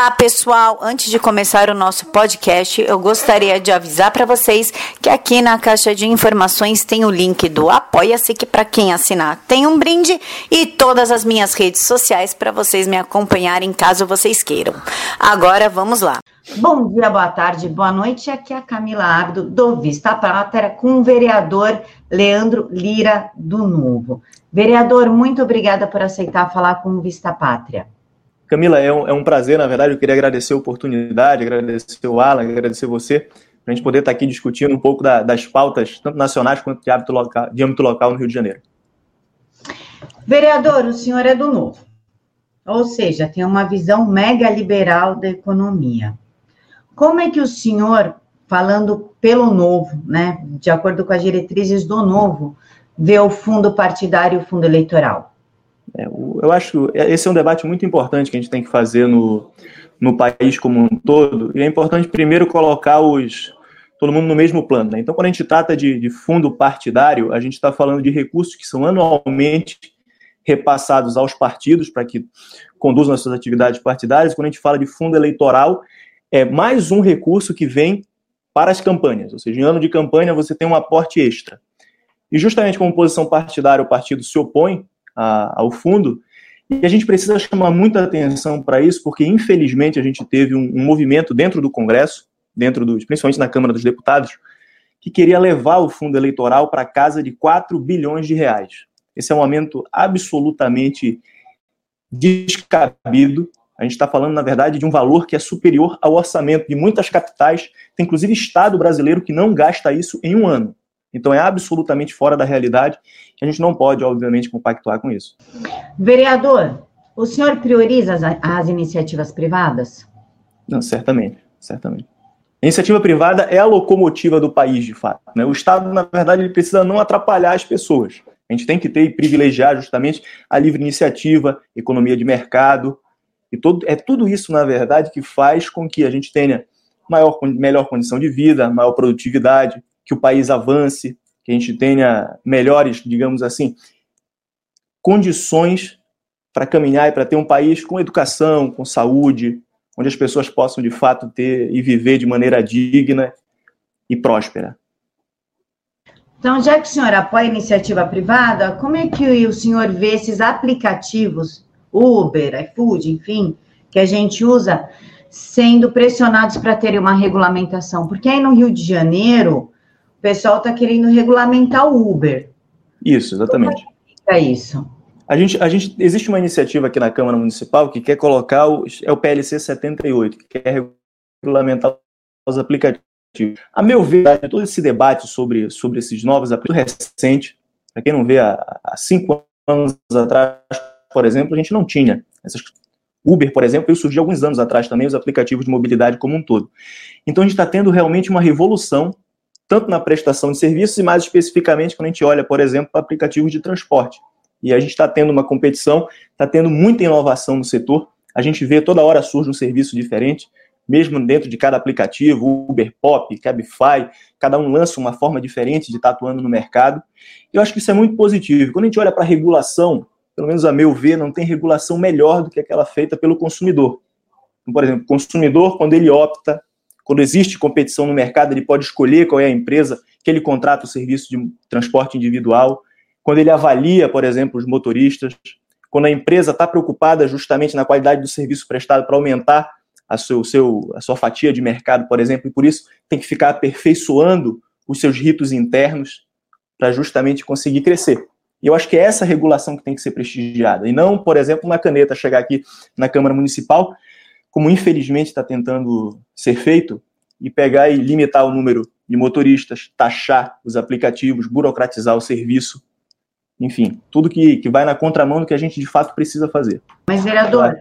Olá, pessoal! Antes de começar o nosso podcast, eu gostaria de avisar para vocês que aqui na caixa de informações tem o link do Apoia-se, que para quem assinar tem um brinde, e todas as minhas redes sociais para vocês me acompanharem caso vocês queiram. Agora vamos lá. Bom dia, boa tarde, boa noite. Aqui é a Camila Abdo, do Vista Pátria, com o vereador Leandro Lira do Novo. Vereador, muito obrigada por aceitar falar com o Vista Pátria. Camila, é um, é um prazer, na verdade, eu queria agradecer a oportunidade, agradecer o Alan, agradecer você, para a gente poder estar aqui discutindo um pouco da, das pautas, tanto nacionais quanto de âmbito, local, de âmbito local no Rio de Janeiro. Vereador, o senhor é do Novo, ou seja, tem uma visão mega liberal da economia. Como é que o senhor, falando pelo Novo, né, de acordo com as diretrizes do Novo, vê o fundo partidário e o fundo eleitoral? É, eu acho que esse é um debate muito importante que a gente tem que fazer no, no país como um todo, e é importante primeiro colocar os, todo mundo no mesmo plano. Né? Então, quando a gente trata de, de fundo partidário, a gente está falando de recursos que são anualmente repassados aos partidos para que conduzam as suas atividades partidárias. Quando a gente fala de fundo eleitoral, é mais um recurso que vem para as campanhas, ou seja, em ano de campanha você tem um aporte extra. E justamente como posição partidária o partido se opõe a, ao fundo. E a gente precisa chamar muita atenção para isso, porque infelizmente a gente teve um, um movimento dentro do Congresso, dentro dos, principalmente na Câmara dos Deputados, que queria levar o fundo eleitoral para casa de 4 bilhões de reais. Esse é um aumento absolutamente descabido. A gente está falando, na verdade, de um valor que é superior ao orçamento de muitas capitais. Tem inclusive Estado brasileiro que não gasta isso em um ano. Então é absolutamente fora da realidade a gente não pode, obviamente, compactuar com isso. Vereador, o senhor prioriza as, as iniciativas privadas? Não, certamente, certamente. A iniciativa privada é a locomotiva do país, de fato. Né? O Estado, na verdade, ele precisa não atrapalhar as pessoas. A gente tem que ter e privilegiar justamente a livre iniciativa, economia de mercado, e todo, é tudo isso, na verdade, que faz com que a gente tenha maior, melhor condição de vida, maior produtividade, que o país avance, que a gente tenha melhores, digamos assim, condições para caminhar e para ter um país com educação, com saúde, onde as pessoas possam de fato ter e viver de maneira digna e próspera. Então, já que o senhor apoia a iniciativa privada, como é que o senhor vê esses aplicativos, Uber, iFood, enfim, que a gente usa, sendo pressionados para terem uma regulamentação? Porque aí no Rio de Janeiro, o pessoal está querendo regulamentar o Uber. Isso, exatamente. Como é isso? A gente, a gente, existe uma iniciativa aqui na Câmara Municipal que quer colocar o, é o PLC 78, que quer regulamentar os aplicativos. A meu ver, todo esse debate sobre, sobre esses novos aplicativos recente, para quem não vê, há, há cinco anos atrás, por exemplo, a gente não tinha essas Uber, por exemplo, surgiu alguns anos atrás também, os aplicativos de mobilidade como um todo. Então a gente está tendo realmente uma revolução tanto na prestação de serviços e mais especificamente quando a gente olha, por exemplo, para aplicativos de transporte. E a gente está tendo uma competição, está tendo muita inovação no setor. A gente vê toda hora surge um serviço diferente, mesmo dentro de cada aplicativo, Uber, Pop, Cabify, cada um lança uma forma diferente de estar atuando no mercado. Eu acho que isso é muito positivo. Quando a gente olha para a regulação, pelo menos a meu ver, não tem regulação melhor do que aquela feita pelo consumidor. Por exemplo, o consumidor, quando ele opta quando existe competição no mercado, ele pode escolher qual é a empresa que ele contrata o serviço de transporte individual. Quando ele avalia, por exemplo, os motoristas. Quando a empresa está preocupada justamente na qualidade do serviço prestado para aumentar a, seu, seu, a sua fatia de mercado, por exemplo, e por isso tem que ficar aperfeiçoando os seus ritos internos para justamente conseguir crescer. E eu acho que é essa regulação que tem que ser prestigiada, e não, por exemplo, uma caneta chegar aqui na Câmara Municipal como infelizmente está tentando ser feito, e pegar e limitar o número de motoristas, taxar os aplicativos, burocratizar o serviço, enfim, tudo que, que vai na contramão do que a gente de fato precisa fazer. Mas, vereador,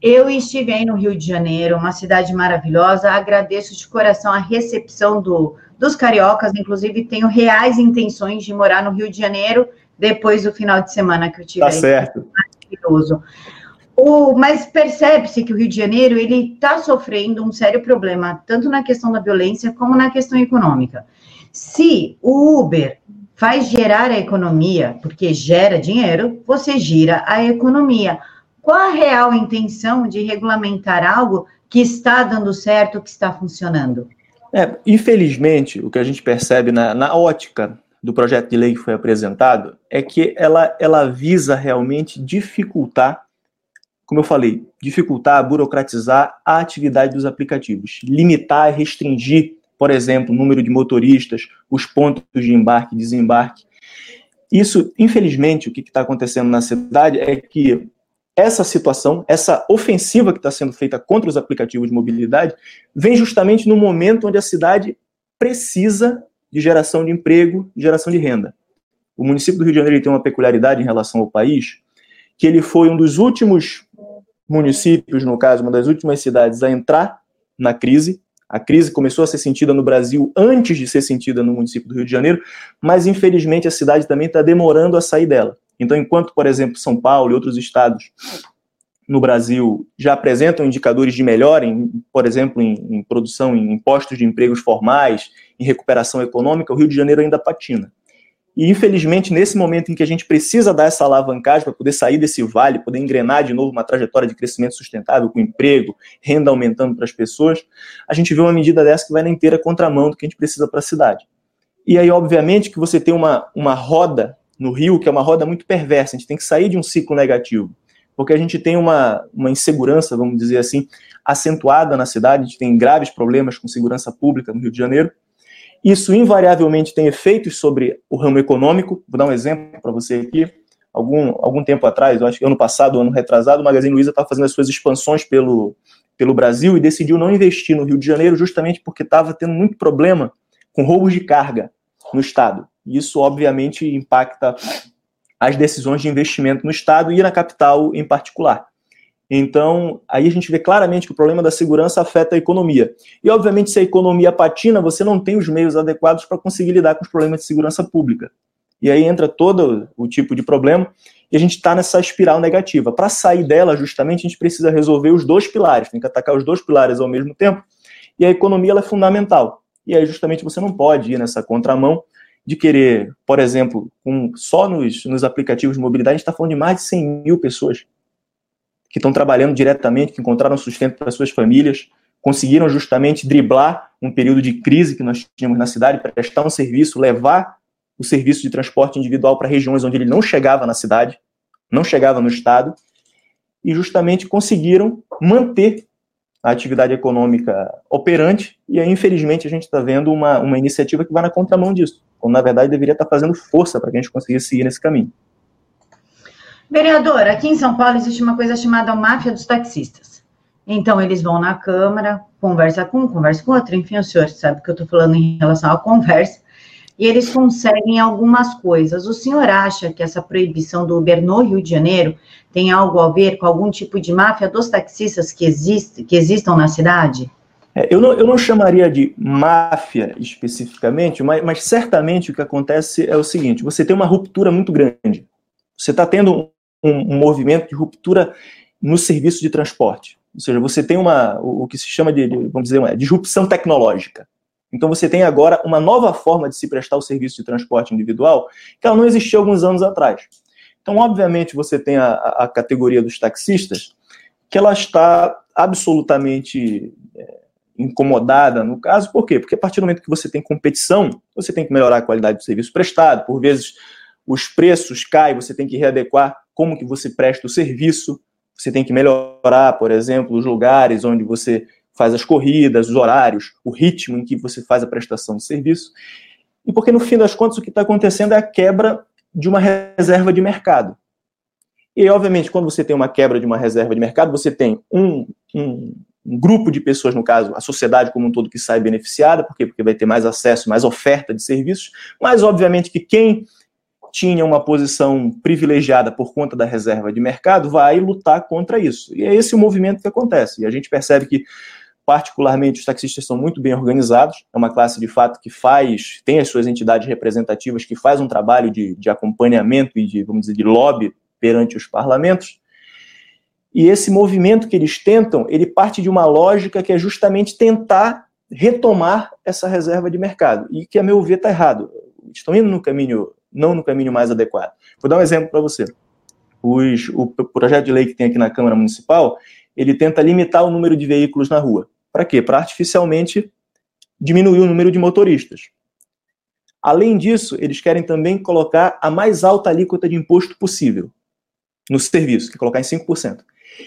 eu estive aí no Rio de Janeiro, uma cidade maravilhosa, agradeço de coração a recepção do, dos cariocas, inclusive tenho reais intenções de morar no Rio de Janeiro depois do final de semana que eu tive. Tá aí. certo. Maravilhoso. O, mas percebe-se que o Rio de Janeiro ele está sofrendo um sério problema, tanto na questão da violência como na questão econômica. Se o Uber faz gerar a economia, porque gera dinheiro, você gira a economia. qual a real intenção de regulamentar algo que está dando certo, que está funcionando? É, infelizmente, o que a gente percebe na, na ótica do projeto de lei que foi apresentado é que ela, ela visa realmente dificultar, como eu falei, dificultar, burocratizar a atividade dos aplicativos, limitar, restringir, por exemplo, o número de motoristas, os pontos de embarque e desembarque. Isso, infelizmente, o que está acontecendo na cidade é que essa situação, essa ofensiva que está sendo feita contra os aplicativos de mobilidade, vem justamente no momento onde a cidade precisa de geração de emprego, de geração de renda. O município do Rio de Janeiro tem uma peculiaridade em relação ao país, que ele foi um dos últimos municípios, no caso, uma das últimas cidades a entrar na crise. A crise começou a ser sentida no Brasil antes de ser sentida no município do Rio de Janeiro, mas infelizmente a cidade também está demorando a sair dela. Então, enquanto, por exemplo, São Paulo e outros estados no Brasil já apresentam indicadores de melhora, em, por exemplo, em, em, produção, em impostos de empregos formais, em recuperação econômica, o Rio de Janeiro ainda patina. E, infelizmente, nesse momento em que a gente precisa dar essa alavancagem para poder sair desse vale, poder engrenar de novo uma trajetória de crescimento sustentável, com emprego, renda aumentando para as pessoas, a gente vê uma medida dessa que vai na inteira contramão do que a gente precisa para a cidade. E aí, obviamente, que você tem uma, uma roda no Rio, que é uma roda muito perversa. A gente tem que sair de um ciclo negativo, porque a gente tem uma, uma insegurança, vamos dizer assim, acentuada na cidade, a gente tem graves problemas com segurança pública no Rio de Janeiro. Isso invariavelmente tem efeitos sobre o ramo econômico. Vou dar um exemplo para você aqui. Algum, algum tempo atrás, acho que ano passado, ano retrasado, o Magazine Luiza estava fazendo as suas expansões pelo, pelo Brasil e decidiu não investir no Rio de Janeiro justamente porque estava tendo muito problema com roubos de carga no estado. Isso, obviamente, impacta as decisões de investimento no Estado e na capital em particular. Então, aí a gente vê claramente que o problema da segurança afeta a economia. E, obviamente, se a economia patina, você não tem os meios adequados para conseguir lidar com os problemas de segurança pública. E aí entra todo o tipo de problema e a gente está nessa espiral negativa. Para sair dela, justamente, a gente precisa resolver os dois pilares, tem que atacar os dois pilares ao mesmo tempo. E a economia é fundamental. E aí, justamente, você não pode ir nessa contramão de querer, por exemplo, um, só nos, nos aplicativos de mobilidade, a gente está falando de mais de 100 mil pessoas que estão trabalhando diretamente, que encontraram sustento para suas famílias, conseguiram justamente driblar um período de crise que nós tínhamos na cidade, prestar um serviço, levar o serviço de transporte individual para regiões onde ele não chegava na cidade, não chegava no estado, e justamente conseguiram manter a atividade econômica operante, e aí, infelizmente, a gente está vendo uma, uma iniciativa que vai na contramão disso, quando, na verdade, deveria estar tá fazendo força para que a gente conseguisse seguir nesse caminho. Vereador, aqui em São Paulo existe uma coisa chamada máfia dos taxistas. Então, eles vão na Câmara, conversa com um, conversa com outro, enfim, o senhor sabe o que eu estou falando em relação à conversa, e eles conseguem algumas coisas. O senhor acha que essa proibição do Uber no Rio de Janeiro tem algo a ver com algum tipo de máfia dos taxistas que, existe, que existam na cidade? É, eu, não, eu não chamaria de máfia especificamente, mas, mas certamente o que acontece é o seguinte: você tem uma ruptura muito grande. Você está tendo um, movimento de ruptura no serviço de transporte. Ou seja, você tem uma, o, que se chama de, de, vamos dizer, uma disrupção tecnológica. Então você tem agora uma nova forma de se prestar o serviço de transporte individual que ela não existia alguns anos atrás. Então, obviamente, você tem a, a categoria dos taxistas que ela está absolutamente é, incomodada no caso, por quê? Porque a partir do momento que você tem competição, você tem que melhorar a qualidade do serviço prestado, por vezes os preços caem, você tem que readequar como que você presta o serviço, você tem que melhorar, por exemplo, os lugares onde você faz as corridas, os horários, o ritmo em que você faz a prestação de serviço. E porque, no fim das contas, o que está acontecendo é a quebra de uma reserva de mercado. E, obviamente, quando você tem uma quebra de uma reserva de mercado, você tem um, um, um grupo de pessoas, no caso, a sociedade como um todo, que sai beneficiada, porque, porque vai ter mais acesso, mais oferta de serviços, mas, obviamente, que quem tinha uma posição privilegiada por conta da reserva de mercado vai lutar contra isso. E é esse o movimento que acontece. E a gente percebe que particularmente os taxistas são muito bem organizados, é uma classe de fato que faz, tem as suas entidades representativas, que faz um trabalho de, de acompanhamento e de, vamos dizer, de lobby perante os parlamentos. E esse movimento que eles tentam, ele parte de uma lógica que é justamente tentar retomar essa reserva de mercado, e que, a meu ver, está errado. Estão indo no caminho, não no caminho mais adequado. Vou dar um exemplo para você. os, o projeto de lei que tem aqui na Câmara Municipal, ele tenta limitar o número de veículos na rua. Para quê? Para artificialmente diminuir o número de motoristas. Além disso, eles querem também colocar a mais alta alíquota de imposto possível no serviço, que é colocar em 5%.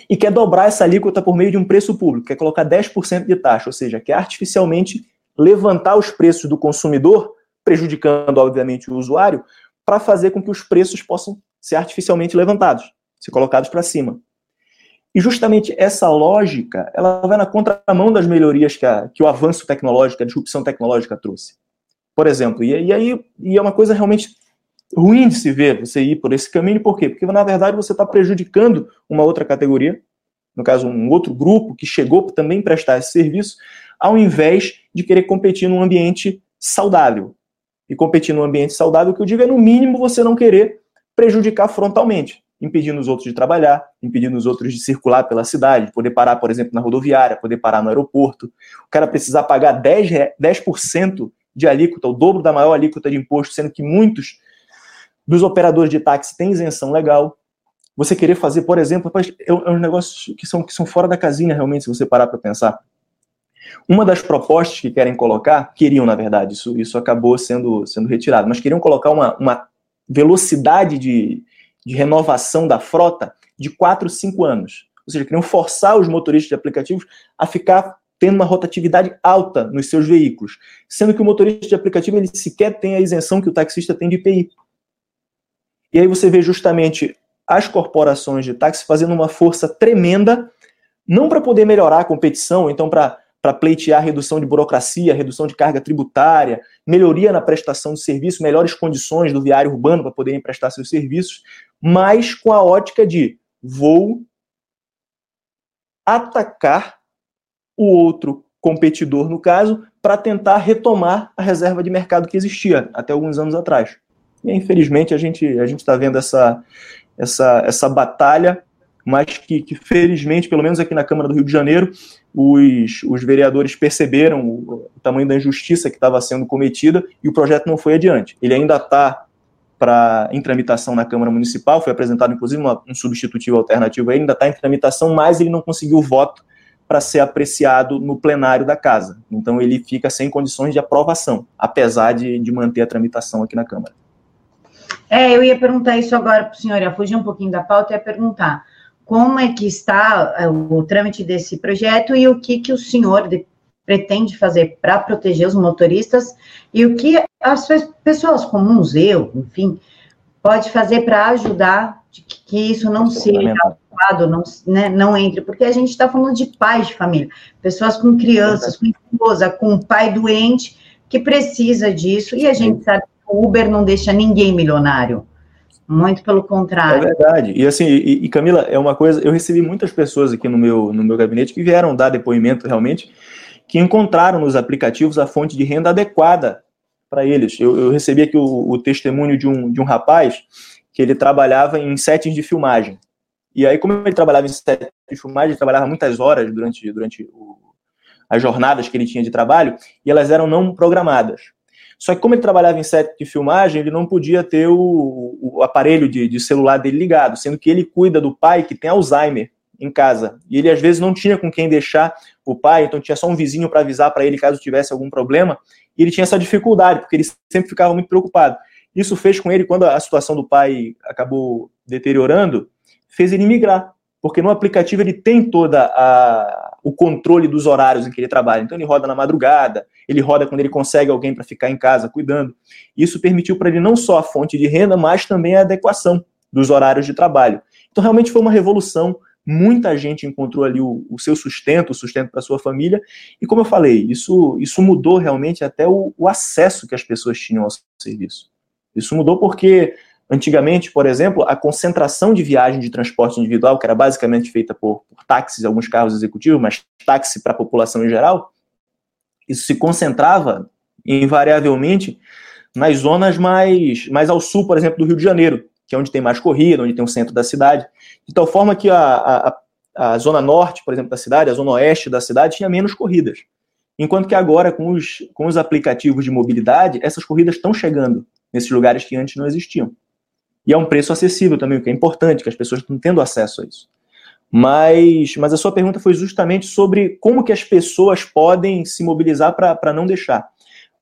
E quer dobrar essa alíquota por meio de um preço público, quer colocar 10% de taxa, ou seja, quer artificialmente levantar os preços do consumidor, prejudicando, obviamente, o usuário, para fazer com que os preços possam ser artificialmente levantados, ser colocados para cima. E justamente essa lógica, ela vai na contramão das melhorias que, a, que o avanço tecnológico, a disrupção tecnológica trouxe. Por exemplo, e, e aí e é uma coisa realmente ruim de se ver você ir por esse caminho, por quê? Porque, na verdade, você está prejudicando uma outra categoria, no caso, um outro grupo que chegou também prestar esse serviço, ao invés de querer competir num ambiente saudável. E competir num ambiente saudável, que eu digo é, no mínimo, você não querer prejudicar frontalmente impedindo os outros de trabalhar, impedindo os outros de circular pela cidade, poder parar, por exemplo, na rodoviária, poder parar no aeroporto. O cara precisar pagar 10%, 10 de alíquota, o dobro da maior alíquota de imposto, sendo que muitos dos operadores de táxi têm isenção legal. Você querer fazer, por exemplo, é um é negócios que são, que são fora da casinha, realmente, se você parar para pensar. Uma das propostas que querem colocar, queriam, na verdade, isso, isso acabou sendo, sendo retirado, mas queriam colocar uma, uma velocidade de, de renovação da frota de 4, 5 anos. Ou seja, queriam forçar os motoristas de aplicativos a ficar tendo uma rotatividade alta nos seus veículos, sendo que o motorista de aplicativo ele sequer tem a isenção que o taxista tem de IPI. E aí você vê justamente as corporações de táxi fazendo uma força tremenda, não para poder melhorar a competição, então para para pleitear redução de burocracia, redução de carga tributária, melhoria na prestação de serviço, melhores condições do viário urbano para poderem prestar seus serviços, mas com a ótica de vou atacar o outro competidor, no caso, para tentar retomar a reserva de mercado que existia até alguns anos atrás. E infelizmente a gente a está vendo essa, essa, essa batalha, mas que, que felizmente, pelo menos aqui na Câmara do Rio de Janeiro, os, os vereadores perceberam o, o tamanho da injustiça que estava sendo cometida e o projeto não foi adiante. Ele ainda está para em tramitação na Câmara Municipal, foi apresentado inclusive uma, um substitutivo alternativo, ainda está em tramitação, mas ele não conseguiu voto para ser apreciado no plenário da Casa. Então ele fica sem condições de aprovação, apesar de, de manter a tramitação aqui na Câmara. É, eu ia perguntar isso agora para o senhor, ia fugir um pouquinho da pauta e ia perguntar como é que está é, o trâmite desse projeto e o que, que o senhor de, pretende fazer para proteger os motoristas e o que as pessoas comuns, eu, enfim, pode fazer para ajudar que, que, isso não isso seja aprovado, não, né, não entre, porque a gente está falando de pais de família, pessoas com crianças, com esposa, com pai doente, que precisa disso, e a gente sabe que o Uber não deixa ninguém milionário. Muito pelo contrário. É verdade. E assim, e, e, Camila, é uma coisa, eu recebi muitas pessoas aqui no meu, no meu gabinete que vieram dar depoimento realmente, que encontraram nos aplicativos a fonte de renda adequada para eles. Eu, eu, recebi aqui o, o, testemunho de um, de um rapaz que ele trabalhava em settings de filmagem. E aí, como ele trabalhava em settings de filmagem, ele trabalhava muitas horas durante, durante o, as jornadas que ele tinha de trabalho, e elas eram não programadas. Só que como ele trabalhava em set de filmagem, ele não podia ter o, o aparelho de, de, celular dele ligado, sendo que ele cuida do pai que tem Alzheimer em casa. E ele às vezes não tinha com quem deixar o pai, então tinha só um vizinho para avisar para ele caso tivesse algum problema. E ele tinha essa dificuldade, porque ele sempre ficava muito preocupado. Isso fez com ele, quando a situação do pai acabou deteriorando, fez ele migrar porque no aplicativo ele tem toda a, o controle dos horários em que ele trabalha. Então ele roda na madrugada, ele roda quando ele consegue alguém para ficar em casa cuidando. Isso permitiu para ele não só a fonte de renda, mas também a adequação dos horários de trabalho. Então realmente foi uma revolução. Muita gente encontrou ali o, o seu sustento, o sustento para sua família. E como eu falei, isso, isso mudou realmente até o, o acesso que as pessoas tinham ao serviço. Isso mudou porque Antigamente, por exemplo, a concentração de viagem de transporte individual, que era basicamente feita por, por táxis, alguns carros executivos, mas táxi para a população em geral, isso se concentrava invariavelmente nas zonas mais, mais ao sul, por exemplo, do Rio de Janeiro, que é onde tem mais corrida, onde tem o centro da cidade, de tal forma que a, a, a zona norte, por exemplo, da cidade, a zona oeste da cidade tinha menos corridas. Enquanto que agora, com os, com os aplicativos de mobilidade, essas corridas estão chegando nesses lugares que antes não existiam. E é um preço acessível também, o que é importante, que as pessoas estão tendo acesso a isso. Mas, mas a sua pergunta foi justamente sobre como que as pessoas podem se mobilizar para não deixar.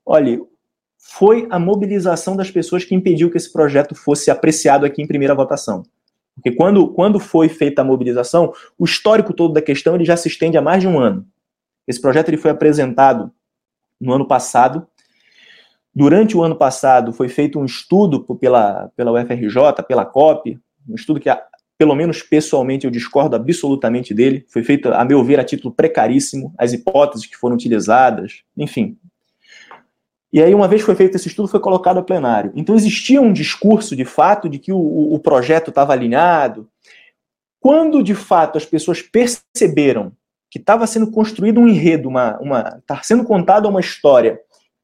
Olha, foi a mobilização das pessoas que impediu que esse projeto fosse apreciado aqui em primeira votação. Porque quando, quando foi feita a mobilização, o histórico todo da questão ele já se estende há mais de um ano. Esse projeto ele foi apresentado no ano passado. Durante o ano passado foi feito um estudo pela, pela UFRJ, pela COP, um estudo que pelo menos pessoalmente eu discordo absolutamente dele. Foi feito, a meu ver, a título precaríssimo, as hipóteses que foram utilizadas, enfim. E aí, uma vez que foi feito esse estudo, foi colocado a plenário. Então, existia um discurso, de fato, de que o, o projeto estava alinhado. Quando, de fato, as pessoas perceberam que estava sendo construído um enredo, uma, uma, tá sendo contada uma história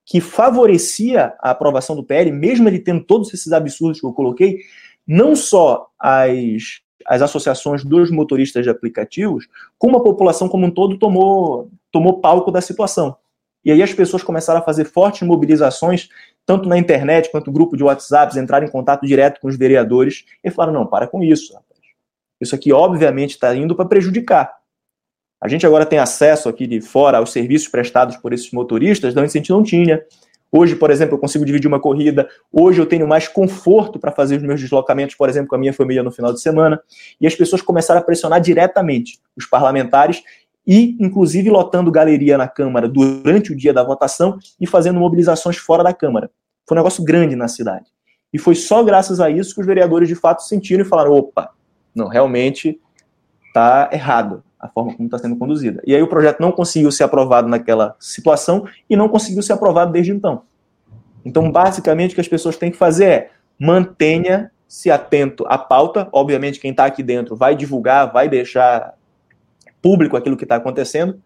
que favorecia a aprovação do PL, mesmo ele tendo todos esses absurdos que eu coloquei, não só as, as associações dos motoristas de aplicativos, como a população como um todo tomou, tomou palco da situação. E aí as pessoas começaram a fazer fortes mobilizações, tanto na internet quanto grupo de WhatsApp, entraram em contato direto com os vereadores e falaram: não, para com isso. Isso aqui, obviamente, está indo para prejudicar. A gente agora tem acesso aqui de fora aos serviços prestados por esses motoristas, antes a gente não tinha. Hoje, por exemplo, eu consigo dividir uma corrida. Hoje eu tenho mais conforto para fazer os meus deslocamentos, por exemplo, com a minha família no final de semana. E as pessoas começaram a pressionar diretamente os parlamentares e, inclusive, lotando galeria na Câmara durante o dia da votação e fazendo mobilizações fora da Câmara. Foi um negócio grande na cidade. E foi só graças a isso que os vereadores de fato sentiram e falaram: opa, não, realmente está errado a forma como está sendo conduzida. E aí o projeto não conseguiu ser aprovado naquela situação e não conseguiu ser aprovado desde então. Então, basicamente, o que as pessoas têm que fazer é mantenha-se atento à pauta. Obviamente, quem está aqui dentro vai divulgar, vai deixar público aquilo que está acontecendo,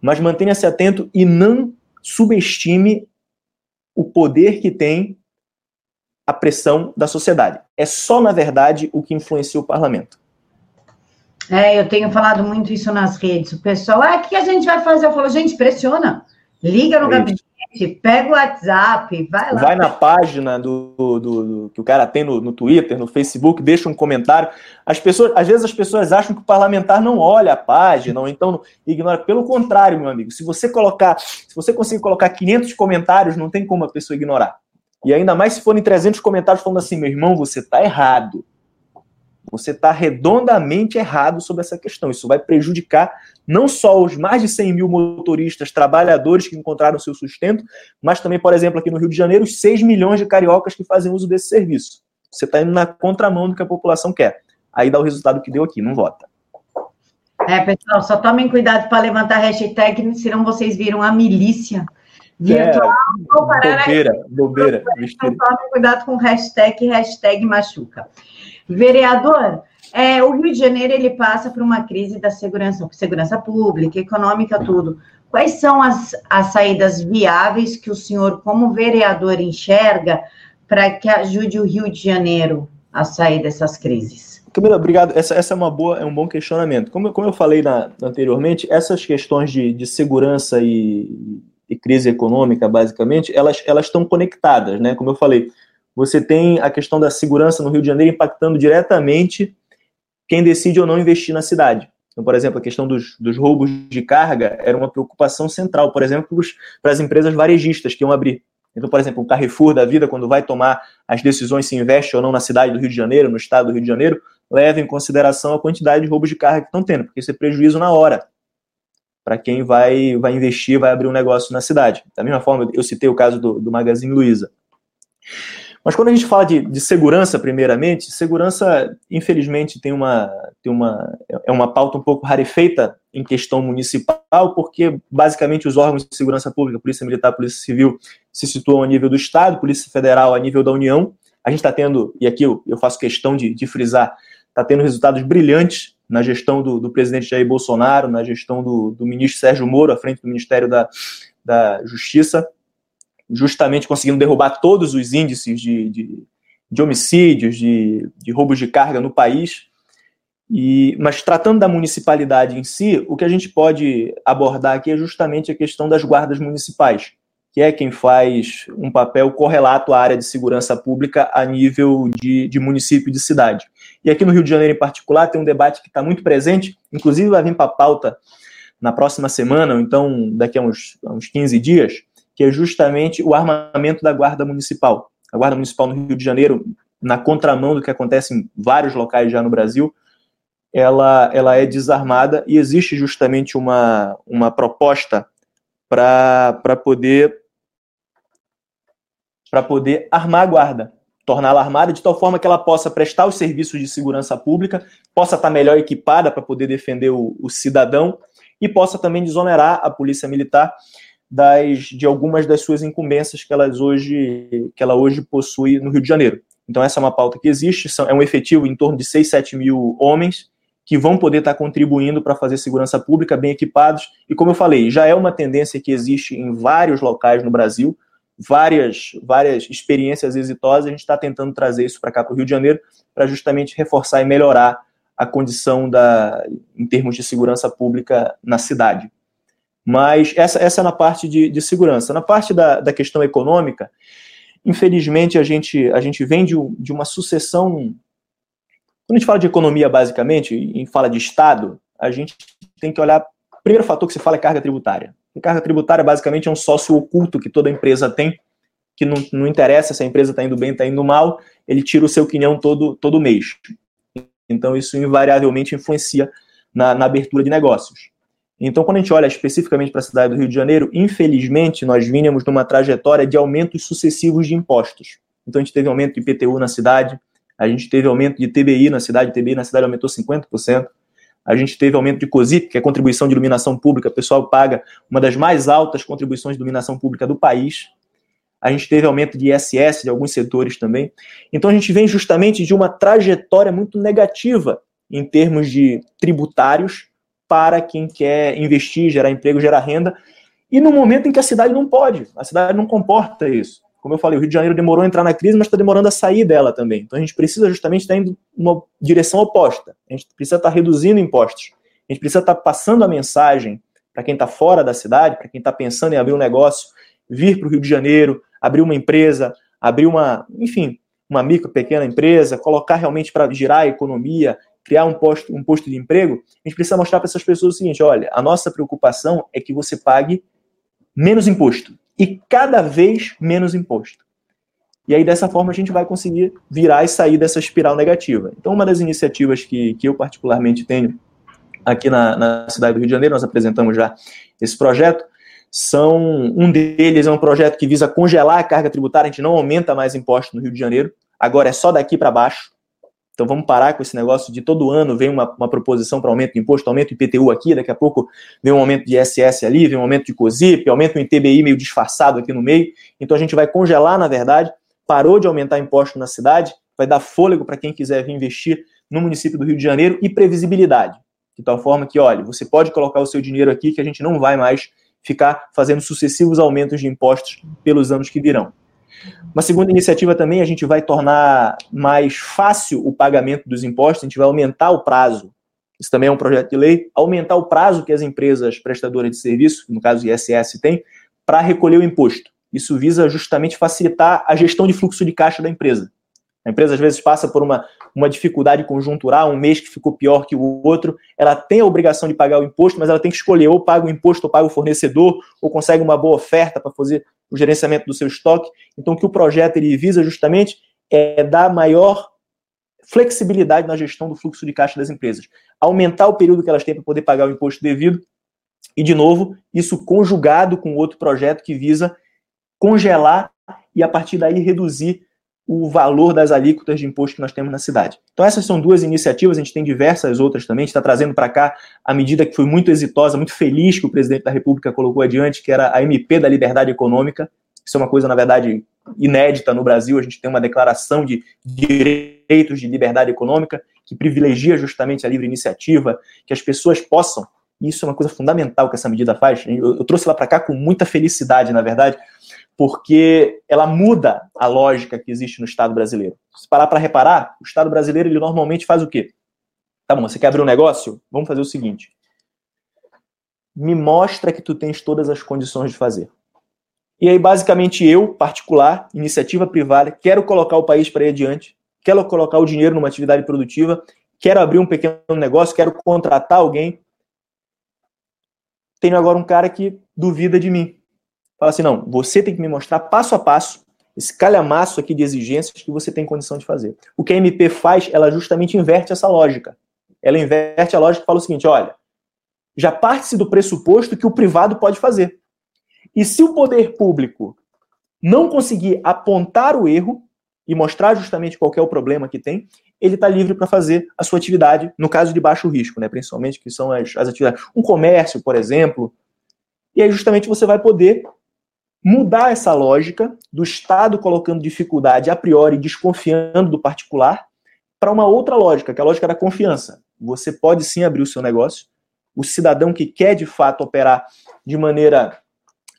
mas mantenha-se atento e não subestime o poder que tem a pressão da sociedade. É só, na verdade, o que influencia o parlamento. É, eu tenho falado muito isso nas redes. O pessoal, ah, o que a gente vai fazer? Eu falo, gente, pressiona. Liga no é gabinete, pega o WhatsApp, vai lá. Vai na página do, do, do que o cara tem no, no, Twitter, no Facebook, deixa um comentário. As pessoas, às vezes as pessoas acham que o parlamentar não olha a página, ou então ignora. Pelo contrário, meu amigo, se você colocar, se você conseguir colocar 500 comentários, não tem como a pessoa ignorar. E ainda mais se forem 300 comentários falando assim, meu irmão, você está errado você está redondamente errado sobre essa questão. Isso vai prejudicar não só os mais de 100 mil motoristas, trabalhadores que encontraram seu sustento, mas também, por exemplo, aqui no Rio de Janeiro, os 6 milhões de cariocas que fazem uso desse serviço. Você está indo na contramão do que a população quer. Aí dá o resultado que deu aqui, não vota. É, pessoal, só tomem cuidado para levantar hashtag, senão vocês viram a milícia virtual. É, bobeira, bobeira. Então, tomem cuidado com hashtag, hashtag machuca. Vereador, é, o Rio de Janeiro ele passa por uma crise da segurança, segurança pública, econômica, tudo. Quais são as, as saídas viáveis que o senhor, como vereador, enxerga para que ajude o Rio de Janeiro a sair dessas crises? Camila, obrigado. Essa, essa é uma boa, é um bom questionamento. Como, como eu falei na, anteriormente, essas questões de, de segurança e, e crise econômica, basicamente, elas, elas estão conectadas, né? Como eu falei, você tem a questão da segurança no Rio de Janeiro impactando diretamente quem decide ou não investir na cidade. Então, por exemplo, a questão dos, dos roubos de carga era uma preocupação central, por exemplo, para as empresas varejistas que iam abrir. Então, por exemplo, o Carrefour da vida, quando vai tomar as decisões se investe ou não na cidade do Rio de Janeiro, no estado do Rio de Janeiro, leva em consideração a quantidade de roubos de carga que estão tendo, porque isso é prejuízo na hora para quem vai, vai investir, vai abrir um negócio na cidade. Da mesma forma, eu citei o caso do, do Magazine Luiza. Mas quando a gente fala de, de, segurança, primeiramente, segurança, infelizmente, tem uma, tem uma, é uma pauta um pouco rarefeita em questão municipal, porque basicamente os órgãos de segurança pública, Polícia Militar, Polícia Civil, se situam a nível do Estado, Polícia Federal a nível da União. A gente está tendo, e aqui eu, eu faço questão de, de frisar, está tendo resultados brilhantes na gestão do, do, presidente Jair Bolsonaro, na gestão do, do ministro Sérgio Moro, à frente do Ministério da, da Justiça justamente conseguindo derrubar todos os índices de, de, de homicídios, de, de roubos de carga no país. E, mas tratando da municipalidade em si, o que a gente pode abordar aqui é justamente a questão das guardas municipais. que é quem faz um papel correlato à área de segurança pública a nível de, de município e de cidade. E aqui no Rio de Janeiro, em particular, tem um debate que está muito presente, inclusive vai vir para a pauta na próxima semana, ou então daqui a uns, uns 15 dias, que é justamente o armamento da Guarda Municipal. A Guarda Municipal no Rio de Janeiro, na contramão do que acontece em vários locais já no Brasil, ela, ela é desarmada e existe justamente uma, uma proposta para poder para poder armar a guarda, torná-la armada de tal forma que ela possa prestar os serviços de segurança pública, possa estar melhor equipada para poder defender o, o, cidadão e possa também desonerar a polícia militar das, de algumas das suas incumbências que, elas hoje, que ela hoje possui no Rio de Janeiro. Então, essa é uma pauta que existe, são, é um efetivo em torno de 6, 7 mil homens que vão poder estar contribuindo para fazer segurança pública bem equipados. E como eu falei, já é uma tendência que existe em vários locais no Brasil, várias, várias experiências exitosas. A gente está tentando trazer isso para cá, para o Rio de Janeiro, para justamente reforçar e melhorar a condição da, em termos de segurança pública na cidade. Mas essa, essa é na parte de, de segurança. Na parte da, da questão econômica, infelizmente, a gente, a gente vem de, de uma sucessão quando a gente fala de economia, basicamente, e fala de Estado, a gente tem que olhar. O primeiro fator que se fala é carga tributária. E carga tributária, basicamente, é um sócio oculto que toda empresa tem, que não, não interessa se a empresa está indo bem, está indo mal, ele tira o seu quinhão todo, todo mês. Então, isso invariavelmente influencia na, na abertura de negócios. Então, quando a gente olha especificamente para a cidade do Rio de Janeiro, infelizmente, nós vínhamos numa trajetória de aumentos sucessivos de impostos. Então, a gente teve aumento de IPTU na cidade, a gente teve aumento de TBI na cidade, TBI na cidade aumentou 50%. A gente teve aumento de COSIP, que é contribuição de iluminação pública, o pessoal paga uma das mais altas contribuições de iluminação pública do país. A gente teve aumento de ISS de alguns setores também. Então a gente vem justamente de uma trajetória muito negativa em termos de tributários para quem quer investir, gerar emprego, gerar renda, e no momento em que a cidade não pode, a cidade não comporta isso como eu falei, o Rio de Janeiro demorou a entrar na crise, mas está demorando a sair dela também. Então a gente precisa justamente estar indo uma direção oposta. A gente precisa estar reduzindo impostos. A gente precisa estar passando a mensagem para quem está fora da cidade, para quem está pensando em abrir um negócio, vir para o Rio de Janeiro, abrir uma empresa, abrir uma, enfim, uma micro, pequena empresa, colocar realmente para girar a economia, criar um posto, um posto de emprego, a gente precisa mostrar para essas pessoas o seguinte: olha, a nossa preocupação é que você pague menos imposto e cada vez menos imposto. E aí, dessa forma, a gente vai conseguir virar e sair dessa espiral negativa. Então, uma das iniciativas que, que eu particularmente tenho aqui na, na cidade do Rio de Janeiro, nós apresentamos já esse projeto, são um deles é um projeto que visa congelar a carga tributária, a gente não aumenta mais imposto no Rio de Janeiro, agora é só daqui para baixo. Então vamos parar com esse negócio de todo ano vem uma, uma proposição para aumento de imposto, aumento de IPTU aqui, daqui a pouco vem um aumento de ISS ali, vem um aumento de COSIP, aumento do ITBI meio disfarçado aqui no meio. Então a gente vai congelar, na verdade, parou de aumentar imposto na cidade, vai dar fôlego para quem quiser vir investir no município do Rio de Janeiro e previsibilidade. De tal forma que, olha, você pode colocar o seu dinheiro aqui que a gente não vai mais ficar fazendo sucessivos aumentos de impostos pelos anos que virão. Uma segunda iniciativa também, a gente vai tornar mais fácil o pagamento dos impostos, a gente vai aumentar o prazo. Isso também é um projeto de lei, aumentar o prazo que as empresas prestadoras de serviço, no caso ISS, têm, para recolher o imposto. Isso visa justamente facilitar a gestão de fluxo de caixa da empresa. A empresa às vezes passa por uma, uma dificuldade conjuntural, um mês que ficou pior que o outro, ela tem a obrigação de pagar o imposto, mas ela tem que escolher ou paga o imposto ou paga o fornecedor, ou consegue uma boa oferta para fazer o gerenciamento do seu estoque. Então, o que o projeto ele visa justamente é dar maior flexibilidade na gestão do fluxo de caixa das empresas, aumentar o período que elas têm para poder pagar o imposto devido, e, de novo, isso conjugado com outro projeto que visa congelar e, a partir daí, reduzir o valor das alíquotas de imposto que nós temos na cidade. Então essas são duas iniciativas, a gente tem diversas outras também, a gente está trazendo para cá a medida que foi muito exitosa, muito feliz que o presidente da República colocou adiante, que era a MP da Liberdade Econômica. Isso é uma coisa, na verdade, inédita no Brasil, a gente tem uma declaração de direitos de liberdade econômica que privilegia justamente a livre iniciativa, que as pessoas possam, e isso é uma coisa fundamental que essa medida faz, eu, eu trouxe ela para cá com muita felicidade, na verdade, porque ela muda a lógica que existe no Estado brasileiro. Se parar para reparar, o Estado brasileiro ele normalmente faz o quê? Tá bom, você quer abrir um negócio? Vamos fazer o seguinte. Me mostra que tu tens todas as condições de fazer. E aí, basicamente, eu, particular, iniciativa privada, quero colocar o país para ir adiante, quero colocar o dinheiro numa atividade produtiva, quero abrir um pequeno negócio, quero contratar alguém. Tenho agora um cara que duvida de mim. Fala assim: não, você tem que me mostrar passo a passo esse calhamaço aqui de exigências que você tem condição de fazer. O que a MP faz, ela justamente inverte essa lógica. Ela inverte a lógica e fala o seguinte: olha, já parte-se do pressuposto que o privado pode fazer. E se o poder público não conseguir apontar o erro e mostrar justamente qual é o problema que tem, ele está livre para fazer a sua atividade, no caso de baixo risco, né, principalmente, que são as, as atividades. Um comércio, por exemplo. E aí, justamente, você vai poder mudar essa lógica do Estado colocando dificuldade a priori, desconfiando do particular, para uma outra lógica, que é a lógica da confiança. Você pode sim abrir o seu negócio. O cidadão que quer de fato operar de maneira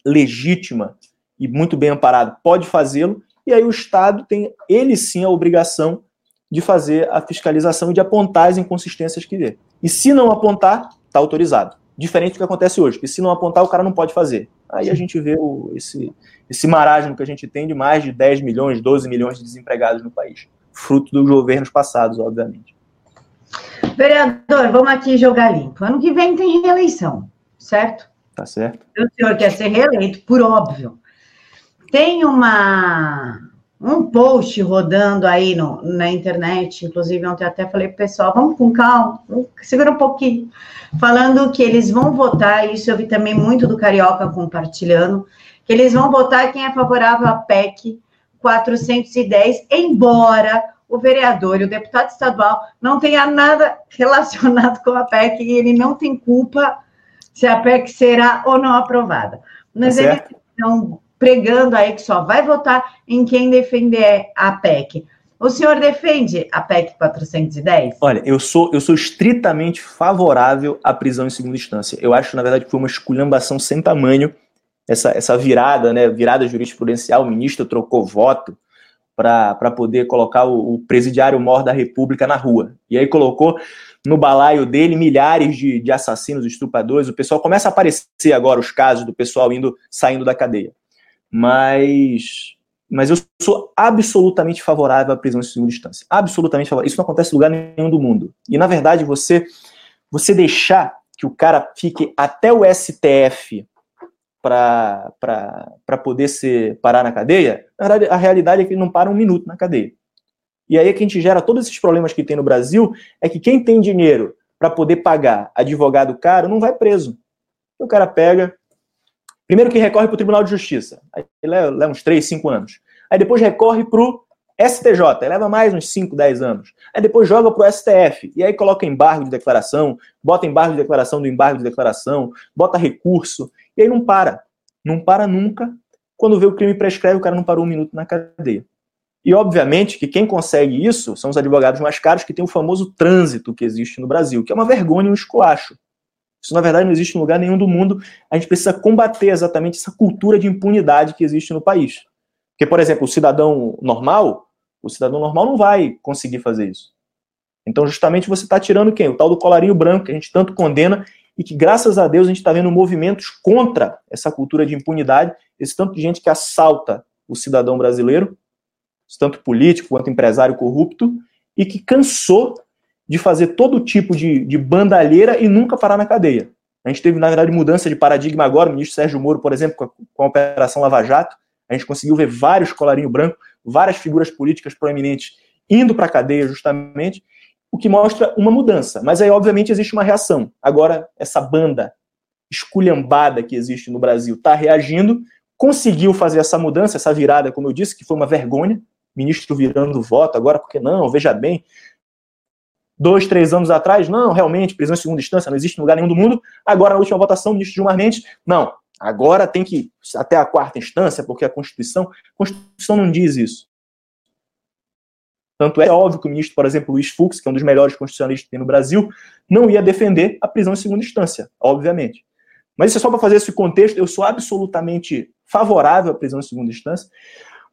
legítima e muito bem amparado pode fazê-lo. E aí o Estado tem, ele sim, a obrigação de fazer a fiscalização e de apontar as inconsistências que vê. E se não apontar, está autorizado. Diferente do que acontece hoje, que se não apontar, o cara não pode fazer. Aí a gente vê o, esse, esse marasmo que a gente tem de mais de 10 milhões, 12 milhões de desempregados no país. Fruto dos governos passados, obviamente. Vereador, vamos aqui jogar limpo. Ano que vem tem reeleição, certo? Tá certo. O senhor quer ser reeleito, por óbvio. Tem uma um post rodando aí no, na internet, inclusive ontem até falei pro pessoal, vamos com calma, segura um pouquinho, falando que eles vão votar, isso eu vi também muito do Carioca compartilhando, que eles vão votar quem é favorável à PEC 410, embora o vereador e o deputado estadual não tenha nada relacionado com a PEC e ele não tem culpa se a PEC será ou não aprovada. Mas tá eles estão pregando aí que só vai votar em quem defender a PEC. O senhor defende a PEC 410? Olha, eu sou, eu sou estritamente favorável à prisão em segunda instância. Eu acho, na verdade, que foi uma esculhambação sem tamanho essa, essa virada, né? Virada jurisprudencial. O ministro trocou voto para poder colocar o, o presidiário mor da República na rua. E aí colocou no balaio dele milhares de, de assassinos, estupradores. O pessoal começa a aparecer agora os casos do pessoal indo saindo da cadeia mas mas eu sou absolutamente favorável à prisão em segunda instância. Absolutamente favorável. Isso não acontece em lugar nenhum do mundo. E, na verdade, você, você deixar que o cara fique até o STF para poder ser, parar na cadeia, na verdade, a realidade é que ele não para um minuto na cadeia. E aí é que a gente gera todos esses problemas que tem no Brasil, é que quem tem dinheiro para poder pagar advogado caro não vai preso. O cara pega, Primeiro que recorre para o Tribunal de Justiça, aí leva, uns 3, 5 anos. Aí depois recorre para o STJ, leva mais uns 5, 10 anos. Aí depois joga para o STF, e aí coloca embargo de declaração, bota embargo de declaração do embargo de declaração, bota recurso, e aí não para. Não para nunca. Quando vê o crime prescreve, o cara não parou um minuto na cadeia. E obviamente que quem consegue isso são os advogados mais caros que têm o famoso trânsito que existe no Brasil, que é uma vergonha e um esculacho. Isso, na verdade, não existe em lugar nenhum do mundo. A gente precisa combater exatamente essa cultura de impunidade que existe no país. Porque, por exemplo, o cidadão normal, o cidadão normal não vai conseguir fazer isso. Então, justamente, você está tirando quem? O tal do colarinho branco, que a gente tanto condena e que, graças a Deus, a gente está vendo movimentos contra essa cultura de impunidade, esse tanto de gente que assalta o cidadão brasileiro, tanto político quanto empresário corrupto, e que cansou de fazer todo tipo de, de bandalheira e nunca parar na cadeia. A gente teve, na verdade, mudança de paradigma agora. O ministro Sérgio Moro, por exemplo, com a, com a Operação Lava Jato, a gente conseguiu ver vários colarinho branco, várias figuras políticas proeminentes indo para a cadeia, justamente, o que mostra uma mudança. Mas aí, obviamente, existe uma reação. Agora, essa banda esculhambada que existe no Brasil está reagindo, conseguiu fazer essa mudança, essa virada, como eu disse, que foi uma vergonha. Ministro virando voto, agora, por que não? Veja bem, dois, três anos atrás, não, realmente, prisão em segunda instância não existe em lugar nenhum do mundo. Agora, na última votação, o ministro Gilmar Mendes, não, agora tem que ir até a quarta instância, porque a Constituição, a Constituição não diz isso. Tanto é óbvio que o ministro, por exemplo, Luiz Fux, que é um dos melhores constitucionalistas que tem no Brasil, não ia defender a prisão em segunda instância, obviamente. Mas isso é só para fazer esse contexto, eu sou absolutamente favorável à prisão em segunda instância,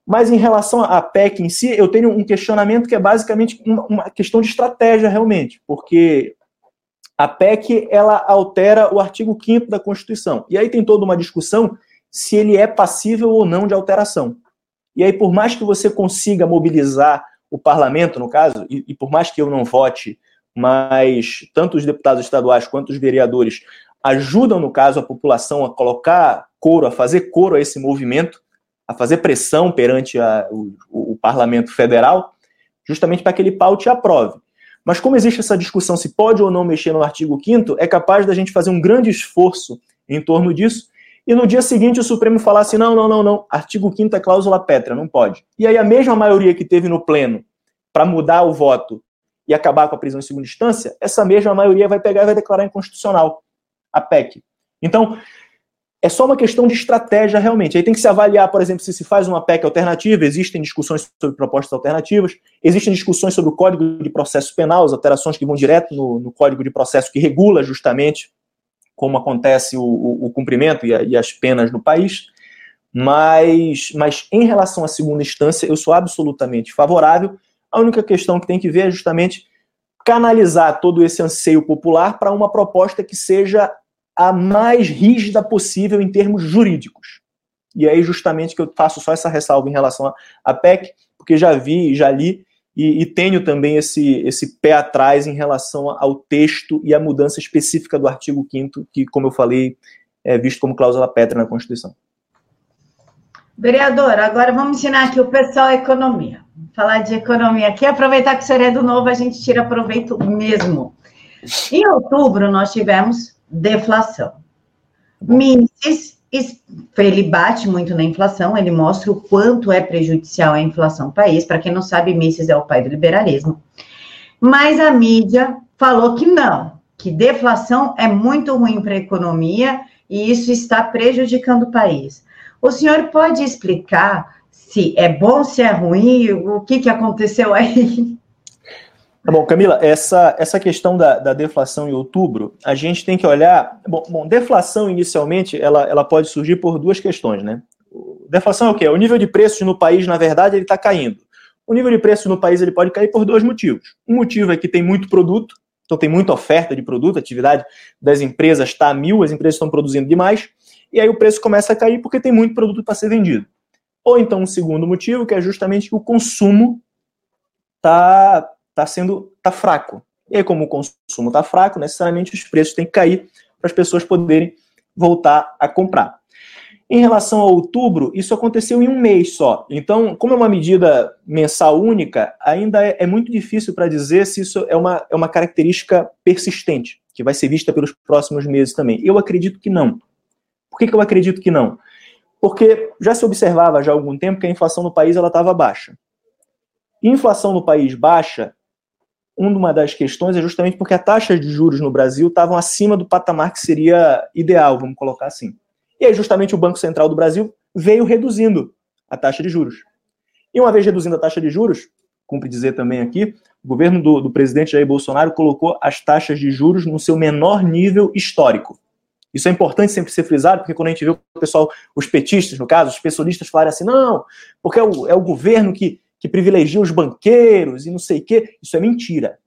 mas em relação à PEC em si, eu tenho um questionamento que é basicamente uma questão de estratégia, realmente, porque a PEC ela altera o artigo 5 da Constituição. E aí tem toda uma discussão se ele é passível ou não de alteração. E aí, por mais que você consiga mobilizar o parlamento, no caso, e, e por mais que eu não vote, mas tanto os deputados estaduais quanto os vereadores ajudam, no caso, a população a colocar coro, a fazer coro a esse movimento, a fazer pressão perante a, o, o, parlamento federal, justamente para que ele paute e aprove. Mas como existe essa discussão se pode ou não mexer no artigo 5 é capaz da gente fazer um grande esforço em torno disso, e no dia seguinte o Supremo falar assim: não, não, não, não, artigo 5 é cláusula pétrea, não pode. E aí a mesma maioria que teve no pleno para mudar o voto e acabar com a prisão em segunda instância, essa mesma maioria vai pegar e vai declarar inconstitucional a PEC. Então, é só uma questão de estratégia realmente. Aí tem que se avaliar, por exemplo, se se faz uma PEC alternativa, existem discussões sobre propostas alternativas, existem discussões sobre o Código de Processo Penal, as alterações que vão direto no, no Código de Processo que regula justamente como acontece o, o, o cumprimento e, a, e, as penas no país, mas, mas em relação à segunda instância, eu sou absolutamente favorável. A única questão que tem que ver é justamente canalizar todo esse anseio popular para uma proposta que seja a mais rígida possível em termos jurídicos. E aí, justamente, que eu faço só essa ressalva em relação à PEC, porque já vi, já li e, e, tenho também esse, esse pé atrás em relação ao texto e à mudança específica do artigo 5 que, como eu falei, é visto como cláusula pétrea na Constituição. Vereador, agora vamos ensinar aqui o pessoal a economia. Falar de economia aqui, aproveitar que o senhor é do novo, a gente tira proveito mesmo. Em outubro, nós tivemos deflação. Mises ele bate muito na inflação, ele mostra o quanto é prejudicial a inflação no país. Para quem não sabe, Mises é o pai do liberalismo. Mas a mídia falou que não, que deflação é muito ruim para a economia e isso está prejudicando o país. O senhor pode explicar se é bom, se é ruim, o que, que aconteceu aí? Tá bom, Camila, essa, essa questão da, da deflação em outubro, a gente tem que olhar. Bom, bom, deflação inicialmente ela, ela pode surgir por duas questões, né? Deflação é o quê? O nível de preços no país, na verdade, ele está caindo. O nível de preços no país ele pode cair por dois motivos. Um motivo é que tem muito produto, então tem muita oferta de produto, a atividade das empresas está a mil, as empresas estão produzindo demais, e aí o preço começa a cair porque tem muito produto para ser vendido. Ou então um segundo motivo, que é justamente que o consumo está está sendo tá fraco. E aí, como o consumo está fraco, necessariamente os preços têm que cair para as pessoas poderem voltar a comprar. Em relação a outubro, isso aconteceu em um mês só. Então, como é uma medida mensal única, ainda é, é muito difícil para dizer se isso é uma, é uma característica persistente, que vai ser vista pelos próximos meses também. Eu acredito que não. Por que, que eu acredito que não? Porque já se observava já há algum tempo que a inflação no país estava baixa. Inflação no país baixa uma das questões é justamente porque a taxa de juros no Brasil estavam acima do patamar que seria ideal, vamos colocar assim. E aí, justamente, o Banco Central do Brasil veio reduzindo a taxa de juros. E uma vez reduzindo a taxa de juros, cumpre dizer também aqui, o governo do, do presidente Jair Bolsonaro colocou as taxas de juros no seu menor nível histórico. Isso é importante sempre ser frisado, porque quando a gente vê o pessoal, os petistas, no caso, os pessoalistas falarem assim, não, porque é o, é o governo que que privilegia os banqueiros e não sei o quê. Isso é mentira.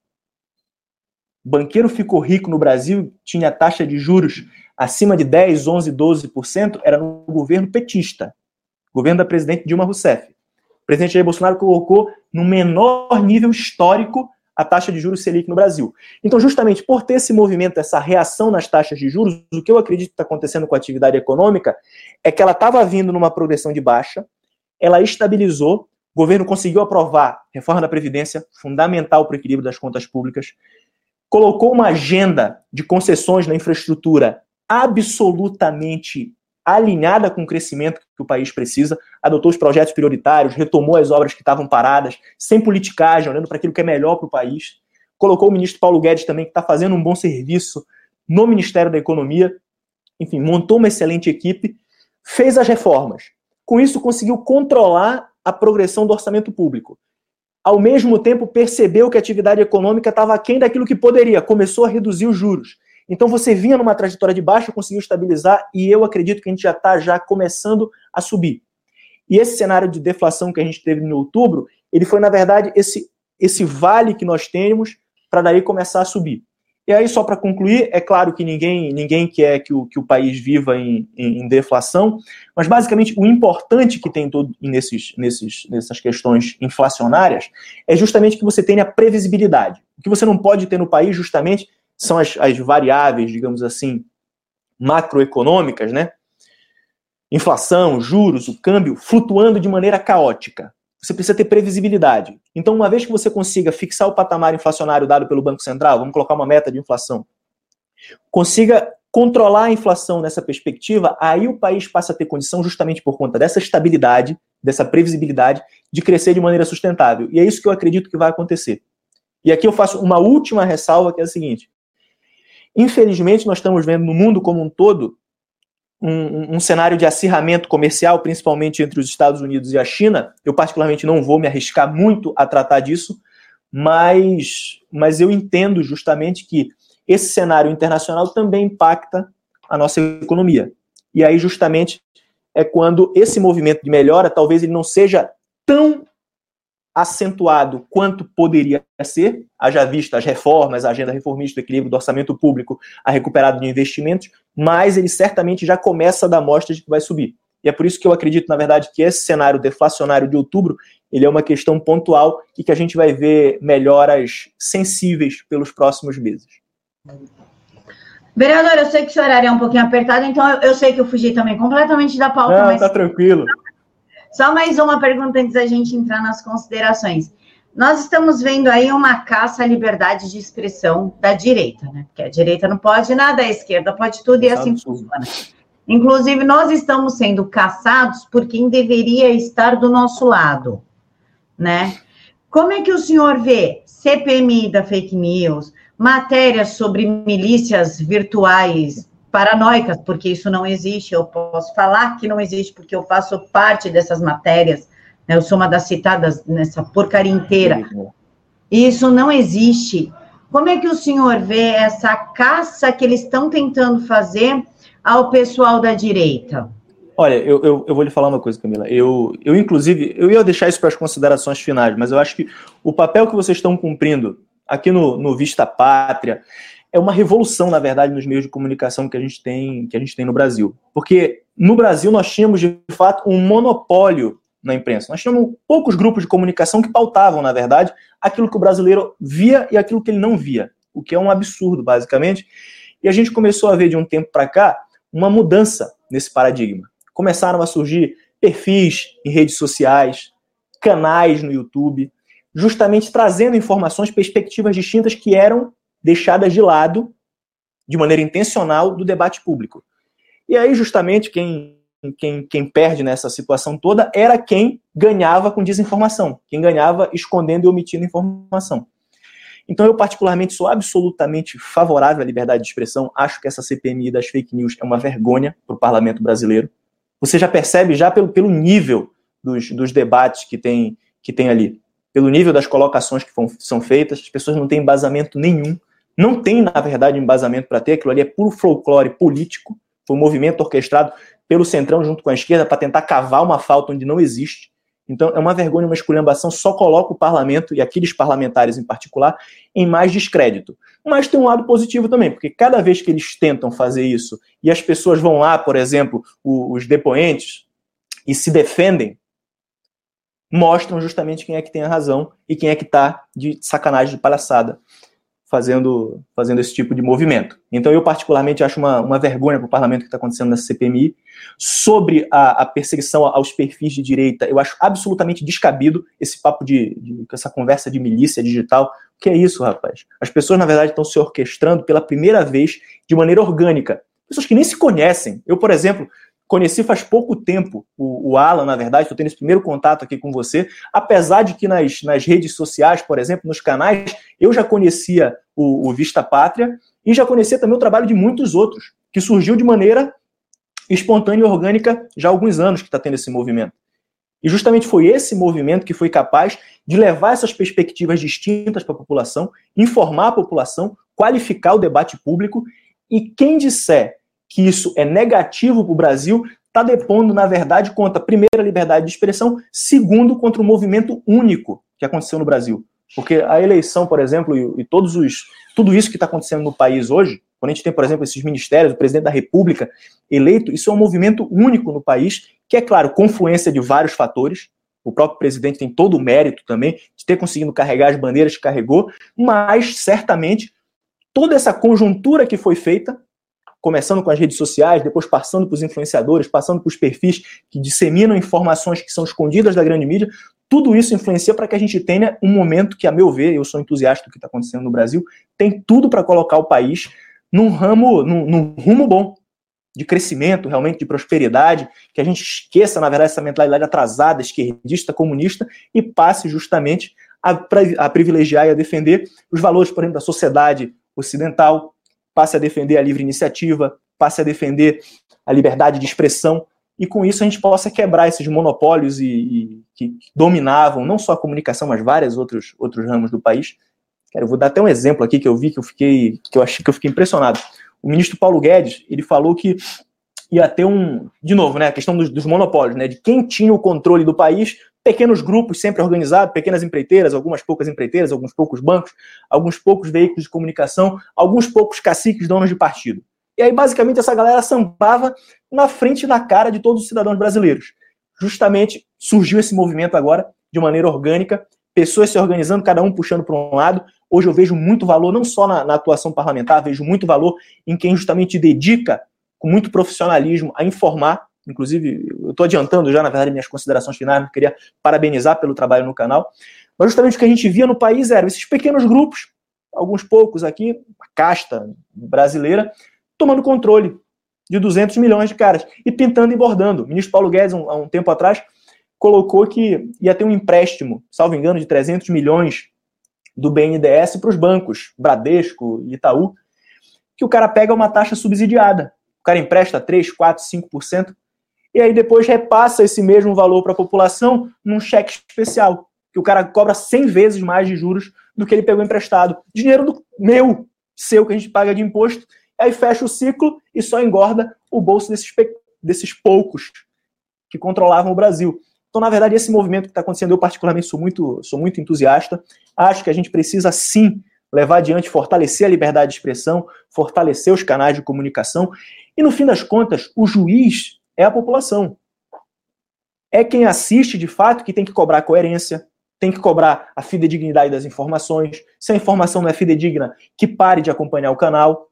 O banqueiro ficou rico no Brasil, tinha taxa de juros acima de 10, 11, 12%, era no governo petista, governo da presidente Dilma Rousseff. O presidente Jair Bolsonaro colocou no menor nível histórico a taxa de juros Selic no Brasil. Então, justamente por ter esse movimento, essa reação nas taxas de juros, o que eu acredito que está acontecendo com a atividade econômica é que ela estava vindo numa progressão de baixa, ela estabilizou, o governo conseguiu aprovar reforma da Previdência, fundamental para o equilíbrio das contas públicas, colocou uma agenda de concessões na infraestrutura absolutamente alinhada com o crescimento que o país precisa, adotou os projetos prioritários, retomou as obras que estavam paradas, sem politicagem, olhando para aquilo que é melhor para o país. Colocou o ministro Paulo Guedes também, que está fazendo um bom serviço no Ministério da Economia. Enfim, montou uma excelente equipe, fez as reformas. Com isso, conseguiu controlar a progressão do orçamento público. Ao mesmo tempo, percebeu que a atividade econômica estava aquém daquilo que poderia, começou a reduzir os juros. Então você vinha numa trajetória de baixa, conseguiu estabilizar e eu acredito que a gente já está já começando a subir. E esse cenário de deflação que a gente teve em outubro, ele foi na verdade esse esse vale que nós temos para daí começar a subir. E aí, só para concluir, é claro que ninguém, ninguém quer que o, que o país viva em, em, em deflação, mas basicamente o importante que tem todo nesses, nesses, nessas questões inflacionárias é justamente que você tenha previsibilidade. O que você não pode ter no país, justamente, são as, as variáveis, digamos assim, macroeconômicas, né? Inflação, juros, o câmbio flutuando de maneira caótica você precisa ter previsibilidade. Então, uma vez que você consiga fixar o patamar inflacionário dado pelo Banco Central, vamos colocar uma meta de inflação, consiga controlar a inflação nessa perspectiva, aí o país passa a ter condição, justamente por conta dessa estabilidade, dessa previsibilidade, de crescer de maneira sustentável. E é isso que eu acredito que vai acontecer. E aqui eu faço uma última ressalva, que é a seguinte. Infelizmente, nós estamos vendo no mundo como um todo um, um, cenário de acirramento comercial, principalmente entre os Estados Unidos e a China. Eu, particularmente, não vou me arriscar muito a tratar disso, mas, mas eu entendo justamente que esse cenário internacional também impacta a nossa economia. E aí, justamente, é quando esse movimento de melhora, talvez ele não seja tão acentuado quanto poderia ser, haja vista as reformas, a agenda reformista, o equilíbrio do orçamento público, a recuperada de investimentos, mas ele certamente já começa a dar mostras de que vai subir. E é por isso que eu acredito, na verdade, que esse cenário deflacionário de outubro, ele é uma questão pontual e que a gente vai ver melhoras sensíveis pelos próximos meses. Vereador, eu sei que o seu horário é um pouquinho apertado, então eu, sei que eu fugi também completamente da pauta. Não, mas... tá tranquilo. Só mais uma pergunta antes da gente entrar nas considerações. Nós estamos vendo aí uma caça à liberdade de expressão da direita, né? Porque a direita não pode nada, a esquerda pode tudo e assim funciona. Inclusive, nós estamos sendo caçados por quem deveria estar do nosso lado, né? Como é que o senhor vê CPMI da fake news, matérias sobre milícias virtuais paranoicas, porque isso não existe. Eu posso falar que não existe, porque eu faço parte dessas matérias. Né? Eu sou uma das citadas nessa porcaria inteira. Isso não existe. Como é que o senhor vê essa caça que eles estão tentando fazer ao pessoal da direita? Olha, eu, eu, eu, vou lhe falar uma coisa, Camila. Eu, eu, inclusive, eu ia deixar isso para as considerações finais, mas eu acho que o papel que vocês estão cumprindo aqui no, no Vista Pátria, é uma revolução, na verdade, nos meios de comunicação que a gente tem, que a gente tem no Brasil. Porque no Brasil nós tínhamos, de fato, um monopólio na imprensa. Nós tínhamos poucos grupos de comunicação que pautavam, na verdade, aquilo que o brasileiro via e aquilo que ele não via, o que é um absurdo, basicamente. E a gente começou a ver de um tempo para cá uma mudança nesse paradigma. Começaram a surgir perfis em redes sociais, canais no YouTube, justamente trazendo informações, perspectivas distintas que eram deixadas de lado de maneira intencional do debate público. E aí, justamente, quem, quem, quem perde nessa situação toda era quem ganhava com desinformação, quem ganhava escondendo e omitindo informação. Então, eu, particularmente, sou absolutamente favorável à liberdade de expressão. Acho que essa CPMI das fake news é uma vergonha para o parlamento brasileiro. Você já percebe, já pelo, pelo nível dos, dos debates que tem, que tem ali, pelo nível das colocações que são feitas, as pessoas não têm embasamento nenhum não tem, na verdade, embasamento para ter, aquilo ali é puro folclore político, foi um movimento orquestrado pelo Centrão junto com a esquerda para tentar cavar uma falta onde não existe. Então, é uma vergonha, uma esculhambação, só coloca o parlamento, e aqueles parlamentares em particular, em mais descrédito. Mas tem um lado positivo também, porque cada vez que eles tentam fazer isso, e as pessoas vão lá, por exemplo, os depoentes, e se defendem, mostram justamente quem é que tem a razão e quem é que está de sacanagem, de palhaçada fazendo, fazendo esse tipo de movimento. Então, eu particularmente acho uma, uma vergonha para o parlamento que está acontecendo nessa CPMI. Sobre a, a, perseguição aos perfis de direita, eu acho absolutamente descabido esse papo de, de, essa conversa de milícia digital. O que é isso, rapaz? As pessoas, na verdade, estão se orquestrando pela primeira vez de maneira orgânica. Pessoas que nem se conhecem. Eu, por exemplo, Conheci faz pouco tempo o, o Alan, na verdade, estou tendo esse primeiro contato aqui com você, apesar de que nas, nas redes sociais, por exemplo, nos canais, eu já conhecia o, o Vista Pátria e já conhecia também o trabalho de muitos outros, que surgiu de maneira espontânea e orgânica já há alguns anos que está tendo esse movimento. E justamente foi esse movimento que foi capaz de levar essas perspectivas distintas para a população, informar a população, qualificar o debate público, e quem disser que isso é negativo para o Brasil, está depondo, na verdade, contra, primeiro, a liberdade de expressão, segundo, contra o movimento único que aconteceu no Brasil. Porque a eleição, por exemplo, e, e todos os, tudo isso que está acontecendo no país hoje, quando a gente tem, por exemplo, esses ministérios, o presidente da República eleito, isso é um movimento único no país, que é, claro, confluência de vários fatores. O próprio presidente tem todo o mérito também de ter conseguido carregar as bandeiras que carregou, mas certamente toda essa conjuntura que foi feita, começando com as redes sociais, depois passando para os influenciadores, passando para os perfis que disseminam informações que são escondidas da grande mídia, tudo isso influencia para que a gente tenha um momento que, a meu ver, eu sou entusiasta do que está acontecendo no Brasil, tem tudo para colocar o país num ramo, num, num rumo bom de crescimento, realmente de prosperidade, que a gente esqueça, na verdade, essa mentalidade atrasada, esquerdista, comunista, e passe justamente a, a privilegiar e a defender os valores, por exemplo, da sociedade ocidental, passe a defender a livre iniciativa, passe a defender a liberdade de expressão, e com isso a gente possa quebrar esses monopólios e, e que dominavam não só a comunicação, mas vários outros, outros ramos do país, eu vou dar até um exemplo aqui que eu vi que eu fiquei, que eu achei que eu fiquei impressionado. O ministro Paulo Guedes, ele falou que ia ter um, de novo, né, a questão dos, dos monopólios, né, de quem tinha o controle do país, pequenos grupos sempre organizados, pequenas empreiteiras, algumas poucas empreiteiras, alguns poucos bancos, alguns poucos veículos de comunicação, alguns poucos caciques donos de partido. E aí, basicamente, essa galera sambava na frente da cara de todos os cidadãos brasileiros. Justamente surgiu esse movimento agora de maneira orgânica, pessoas se organizando, cada um puxando para um lado. Hoje eu vejo muito valor, não só na, na atuação parlamentar, vejo muito valor em quem justamente dedica com muito profissionalismo a informar. Inclusive, eu estou adiantando já, na verdade, minhas considerações finais, eu queria parabenizar pelo trabalho no canal. Mas justamente o que a gente via no país eram esses pequenos grupos, alguns poucos aqui, a casta brasileira, tomando controle de 200 milhões de caras e pintando e bordando. O ministro Paulo Guedes, um, há um tempo atrás, colocou que ia ter um empréstimo, salvo engano, de 300 milhões do BNDES para os bancos, Bradesco Itaú, que o cara pega uma taxa subsidiada. O cara empresta 3, 4, 5%, e aí depois repassa esse mesmo valor para a população num cheque especial, que o cara cobra 100 vezes mais de juros do que ele pegou emprestado. Dinheiro do meu, seu, que a gente paga de imposto, aí fecha o ciclo e só engorda o bolso desses, desses poucos que controlavam o Brasil. Então, na verdade, esse movimento que está acontecendo, eu particularmente sou muito, sou muito entusiasta. Acho que a gente precisa sim levar adiante, fortalecer a liberdade de expressão, fortalecer os canais de comunicação. E no fim das contas, o juiz é a população. É quem assiste de fato que tem que cobrar coerência, tem que cobrar a fidedignidade das informações. Se a informação não é fidedigna, que pare de acompanhar o canal.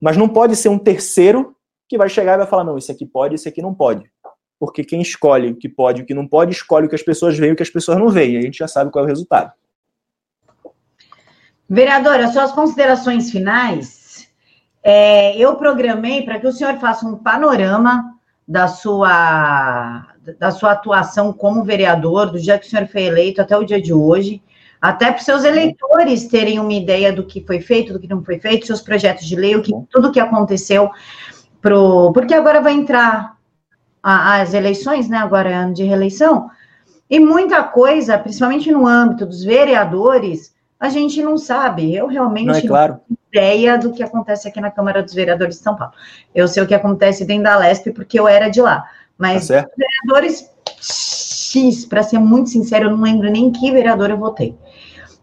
Mas não pode ser um terceiro que vai chegar e vai falar: não, isso aqui pode, isso aqui não pode porque quem escolhe o que pode e o que não pode, escolhe o que as pessoas veem e o que as pessoas não veem. A gente já sabe qual é o resultado. Vereadora, suas considerações finais. É, eu programei para que o senhor faça um panorama da sua, da sua atuação como vereador, do dia que o senhor foi eleito até o dia de hoje, até para os seus eleitores terem uma ideia do que foi feito, do que não foi feito, seus projetos de lei, o que, tudo o que aconteceu. Pro, porque agora vai entrar as eleições, né? Agora é ano de reeleição, e muita coisa, principalmente no âmbito dos vereadores, a gente não sabe. Eu realmente não, é claro. não ideia do que acontece aqui na Câmara dos Vereadores de São Paulo. Eu sei o que acontece dentro da Lesp porque eu era de lá. Mas tá vereadores X, para ser muito sincero, eu não lembro nem que vereador eu votei.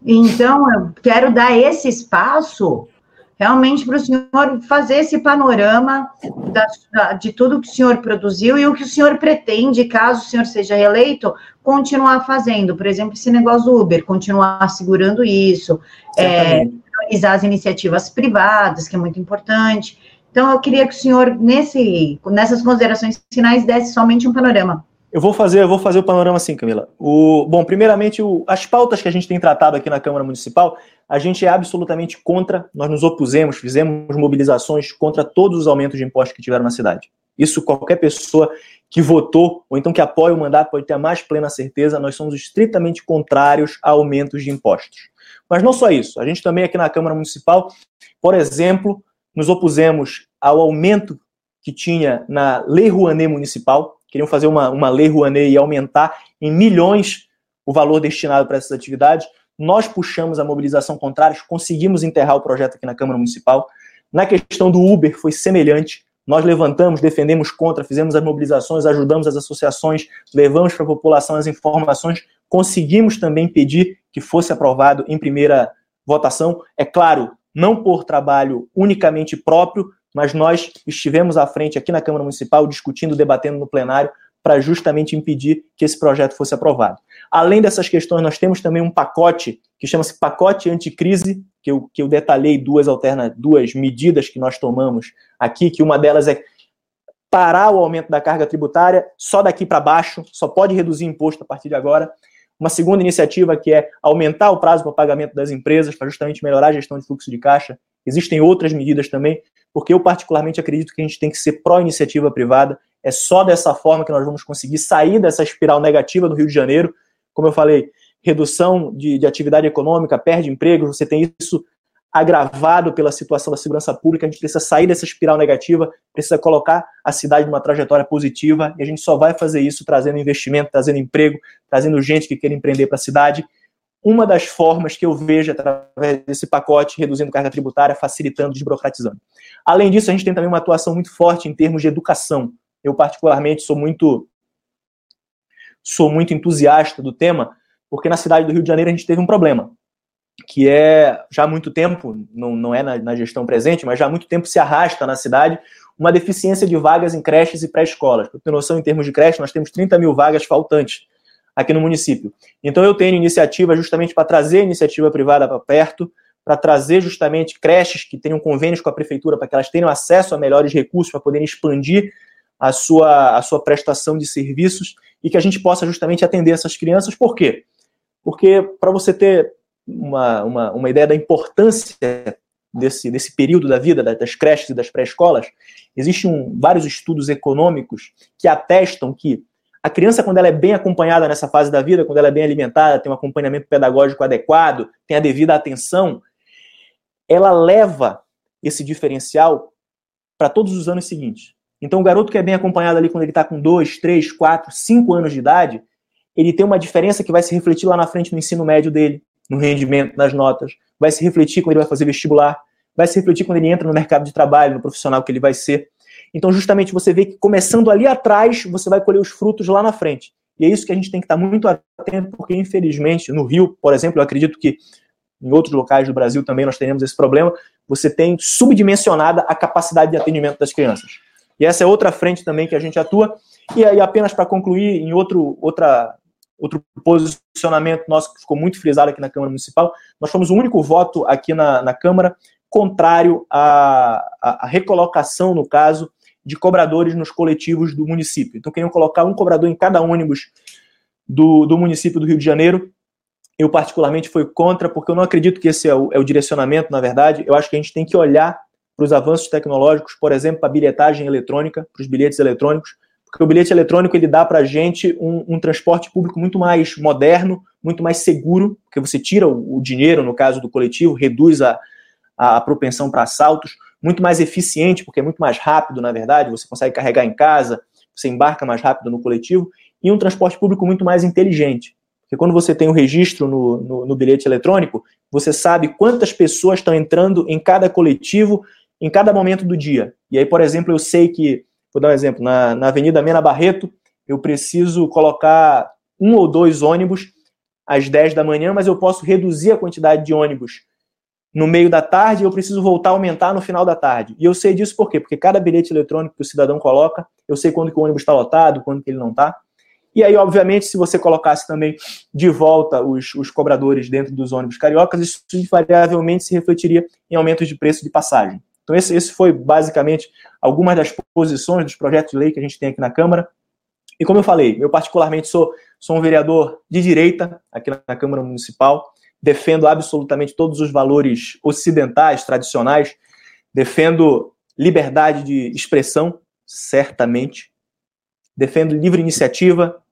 Então, eu quero dar esse espaço realmente para o senhor fazer esse panorama da, da, de tudo que o senhor produziu e o que o senhor pretende, caso o senhor seja reeleito, continuar fazendo. Por exemplo, esse negócio do Uber, continuar segurando isso, é, priorizar as iniciativas privadas, que é muito importante. Então, eu queria que o senhor, nesse, nessas considerações finais, desse somente um panorama. Eu vou fazer, eu vou fazer o panorama assim, Camila. O, bom, primeiramente, o, as pautas que a gente tem tratado aqui na Câmara Municipal, a gente é absolutamente contra, nós nos opusemos, fizemos mobilizações contra todos os aumentos de impostos que tiveram na cidade. Isso qualquer pessoa que votou ou então que apoia o mandato pode ter a mais plena certeza, nós somos estritamente contrários a aumentos de impostos. Mas não só isso, a gente também aqui na Câmara Municipal, por exemplo, nos opusemos ao aumento que tinha na Lei Rouanet Municipal, queriam fazer uma, uma lei Rouanet e aumentar em milhões o valor destinado para essas atividades. Nós puxamos a mobilização contrária, conseguimos enterrar o projeto aqui na Câmara Municipal. Na questão do Uber foi semelhante. Nós levantamos, defendemos contra, fizemos as mobilizações, ajudamos as associações, levamos para a população as informações, conseguimos também pedir que fosse aprovado em primeira votação. É claro, não por trabalho unicamente próprio, mas nós estivemos à frente aqui na Câmara Municipal discutindo, debatendo no plenário para justamente impedir que esse projeto fosse aprovado. Além dessas questões, nós temos também um pacote que chama-se pacote anticrise, que eu, que eu detalhei duas alterna, duas medidas que nós tomamos aqui, que uma delas é parar o aumento da carga tributária só daqui para baixo, só pode reduzir imposto a partir de agora. Uma segunda iniciativa que é aumentar o prazo para pagamento das empresas, para justamente melhorar a gestão de fluxo de caixa. Existem outras medidas também, porque eu particularmente acredito que a gente tem que ser pró-iniciativa privada. É só dessa forma que nós vamos conseguir sair dessa espiral negativa do Rio de Janeiro. Como eu falei, redução de, de atividade econômica, perde emprego, você tem isso agravado pela situação da segurança pública, a gente precisa sair dessa espiral negativa, precisa colocar a cidade numa trajetória positiva, e a gente só vai fazer isso trazendo investimento, trazendo emprego, trazendo gente que queira empreender para a cidade. Uma das formas que eu vejo através desse pacote, reduzindo carga tributária, facilitando, desburocratizando. Além disso, a gente tem também uma atuação muito forte em termos de educação. Eu, particularmente, sou muito sou muito entusiasta do tema, porque na cidade do Rio de Janeiro a gente teve um problema que é já há muito tempo, não, não é na, na, gestão presente, mas já há muito tempo se arrasta na cidade uma deficiência de vagas em creches e pré-escolas. Para ter noção, em termos de creche, nós temos 30 mil vagas faltantes aqui no município. Então eu tenho iniciativa justamente para trazer a iniciativa privada para perto, para trazer justamente creches que tenham convênios com a prefeitura para que elas tenham acesso a melhores recursos para poderem expandir a sua, a sua prestação de serviços e que a gente possa justamente atender essas crianças. Por quê? Porque para você ter uma, uma, uma ideia da importância desse, desse período da vida, das creches e das pré-escolas, existem um, vários estudos econômicos que atestam que a criança, quando ela é bem acompanhada nessa fase da vida, quando ela é bem alimentada, tem um acompanhamento pedagógico adequado, tem a devida atenção, ela leva esse diferencial para todos os anos seguintes. Então, o garoto que é bem acompanhado ali quando ele está com 2, 3, 4, 5 anos de idade, ele tem uma diferença que vai se refletir lá na frente no ensino médio dele, no rendimento, nas notas, vai se refletir quando ele vai fazer vestibular, vai se refletir quando ele entra no mercado de trabalho, no profissional que ele vai ser. Então, justamente, você vê que começando ali atrás, você vai colher os frutos lá na frente. E é isso que a gente tem que estar muito atento, porque, infelizmente, no Rio, por exemplo, eu acredito que em outros locais do Brasil também nós teremos esse problema, você tem subdimensionada a capacidade de atendimento das crianças. E essa é outra frente também que a gente atua. E aí, apenas para concluir, em outro, outra outro posicionamento nosso que ficou muito frisado aqui na Câmara Municipal, nós fomos o único voto aqui na, na Câmara contrário à, à, recolocação, no caso, de cobradores nos coletivos do município. Então, queriam colocar um cobrador em cada ônibus do, do município do Rio de Janeiro. Eu, particularmente, fui contra, porque eu não acredito que esse é o, é o direcionamento, na verdade. Eu acho que a gente tem que olhar para os avanços tecnológicos, por exemplo, para a bilhetagem eletrônica, para os bilhetes eletrônicos, porque o bilhete eletrônico ele dá para a gente um, um, transporte público muito mais moderno, muito mais seguro, porque você tira o, o dinheiro, no caso do coletivo, reduz a, a propensão para assaltos, muito mais eficiente, porque é muito mais rápido, na verdade, você consegue carregar em casa, você embarca mais rápido no coletivo, e um transporte público muito mais inteligente. Porque quando você tem o um registro no, no, no bilhete eletrônico, você sabe quantas pessoas estão entrando em cada coletivo em cada momento do dia. E aí, por exemplo, eu sei que Vou dar um exemplo. Na, na Avenida Mena Barreto, eu preciso colocar um ou dois ônibus às 10 da manhã, mas eu posso reduzir a quantidade de ônibus no meio da tarde e eu preciso voltar a aumentar no final da tarde. E eu sei disso por quê? Porque cada bilhete eletrônico que o cidadão coloca, eu sei quando que o ônibus está lotado, quando que ele não está. E aí, obviamente, se você colocasse também de volta os, os cobradores dentro dos ônibus cariocas, isso invariavelmente se refletiria em aumentos de preço de passagem. Então, esse, esse foi basicamente algumas das posições dos projetos de lei que a gente tem aqui na Câmara. E como eu falei, eu particularmente sou, sou um vereador de direita aqui na Câmara Municipal, defendo absolutamente todos os valores ocidentais, tradicionais, defendo liberdade de expressão, certamente, defendo livre iniciativa,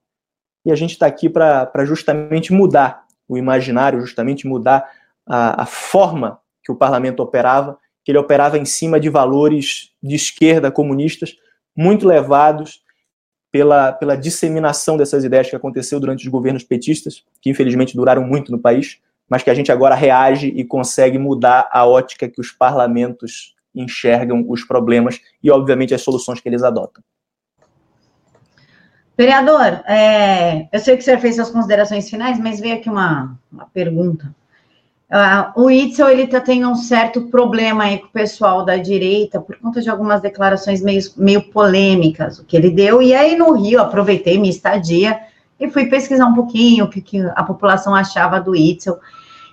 e a gente está aqui para justamente mudar o imaginário, justamente mudar a, a forma que o parlamento operava que ele operava em cima de valores de esquerda comunistas muito levados pela, pela disseminação dessas ideias que aconteceu durante os governos petistas, que infelizmente duraram muito no país, mas que a gente agora reage e consegue mudar a ótica que os parlamentos enxergam os problemas e, obviamente, as soluções que eles adotam. Vereador, é, eu sei que o senhor fez suas considerações finais, mas veio aqui uma, uma pergunta Uh, o Itzel, ele tá tendo um certo problema aí com o pessoal da direita, por conta de algumas declarações meio, meio polêmicas, o que ele deu, e aí no Rio, aproveitei minha estadia e fui pesquisar um pouquinho o que, que a população achava do Itzel,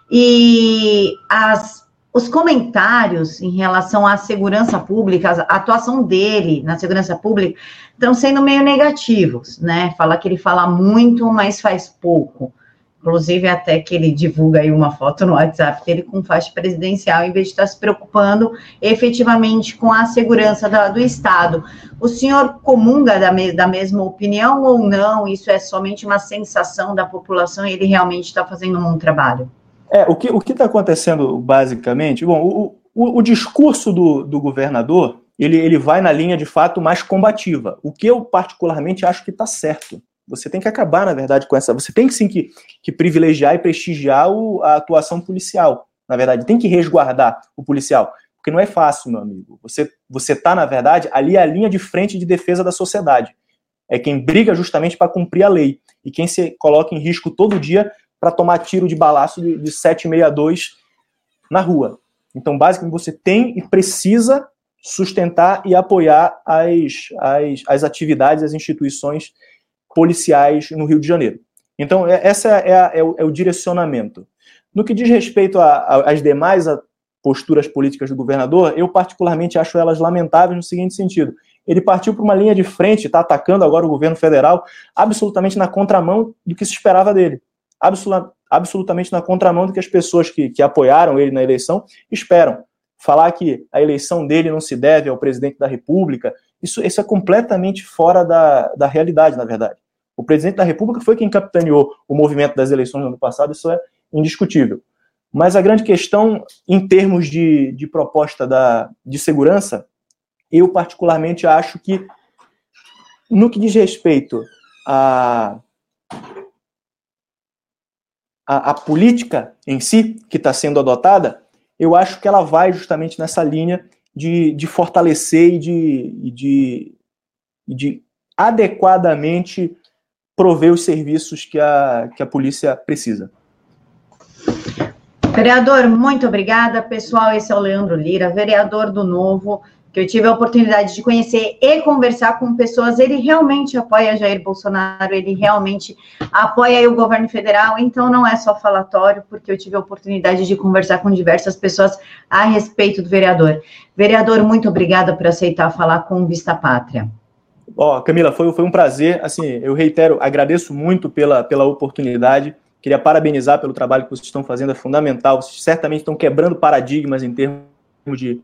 e as, os comentários em relação à segurança pública, a atuação dele na segurança pública, estão sendo meio negativos, né, fala que ele fala muito, mas faz pouco, Inclusive, até que ele divulga aí uma foto no WhatsApp dele com faixa presidencial, em vez de estar se preocupando efetivamente com a segurança da, do Estado. O senhor comunga da, me, da mesma opinião ou não? Isso é somente uma sensação da população e ele realmente está fazendo um bom trabalho? É, o que o está acontecendo, basicamente, bom, o, o, o discurso do, do governador, ele, ele vai na linha, de fato, mais combativa, o que eu particularmente acho que está certo. Você tem que acabar, na verdade, com essa. Você tem sim que, que privilegiar e prestigiar o, a atuação policial. Na verdade, tem que resguardar o policial. Porque não é fácil, meu amigo. Você você tá, na verdade, ali é a linha de frente de defesa da sociedade. É quem briga justamente para cumprir a lei. E quem se coloca em risco todo dia para tomar tiro de balaço de, de 762 na rua. Então, basicamente, você tem e precisa sustentar e apoiar as, as, as atividades, as instituições policiais no Rio de Janeiro. Então, é, essa é, a, é, o, é o, direcionamento. No que diz respeito às demais posturas políticas do governador, eu particularmente acho elas lamentáveis no seguinte sentido. Ele partiu para uma linha de frente, está atacando agora o governo federal, absolutamente na contramão do que se esperava dele. absolutamente na contramão do que as pessoas que, que apoiaram ele na eleição esperam. Falar que a eleição dele não se deve ao presidente da República, isso, isso é completamente fora da, da realidade, na verdade. O presidente da República foi quem capitaneou o movimento das eleições no ano passado, isso é indiscutível. Mas a grande questão, em termos de, de proposta da, de segurança, eu particularmente acho que, no que diz respeito à a, política em si, que está sendo adotada, eu acho que ela vai justamente nessa linha de, de fortalecer e de, de, de adequadamente prover os serviços que a, que a polícia precisa. Vereador, muito obrigada. Pessoal, esse é o Leandro Lira, vereador do Novo, que eu tive a oportunidade de conhecer e conversar com pessoas. Ele realmente apoia Jair Bolsonaro, ele realmente apoia o governo federal, então não é só falatório, porque eu tive a oportunidade de conversar com diversas pessoas a respeito do vereador. Vereador, muito obrigada por aceitar falar com Vista Pátria. Ó, Camila, foi, foi um prazer. Assim, eu reitero, agradeço muito pela, pela oportunidade. Queria parabenizar pelo trabalho que vocês estão fazendo, é fundamental. Vocês certamente estão quebrando paradigmas em termos de,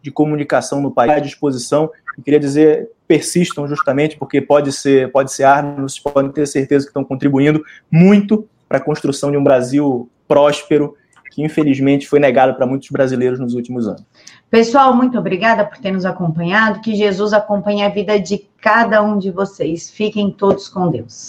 de comunicação no país à disposição. Eu queria dizer, persistam justamente, porque pode ser, pode ser arma, vocês podem ter certeza que estão contribuindo muito para a construção de um Brasil próspero, que infelizmente foi negado para muitos brasileiros nos últimos anos. Pessoal, muito obrigada por ter nos acompanhado. Que Jesus acompanhe a vida de cada um de vocês. Fiquem todos com Deus.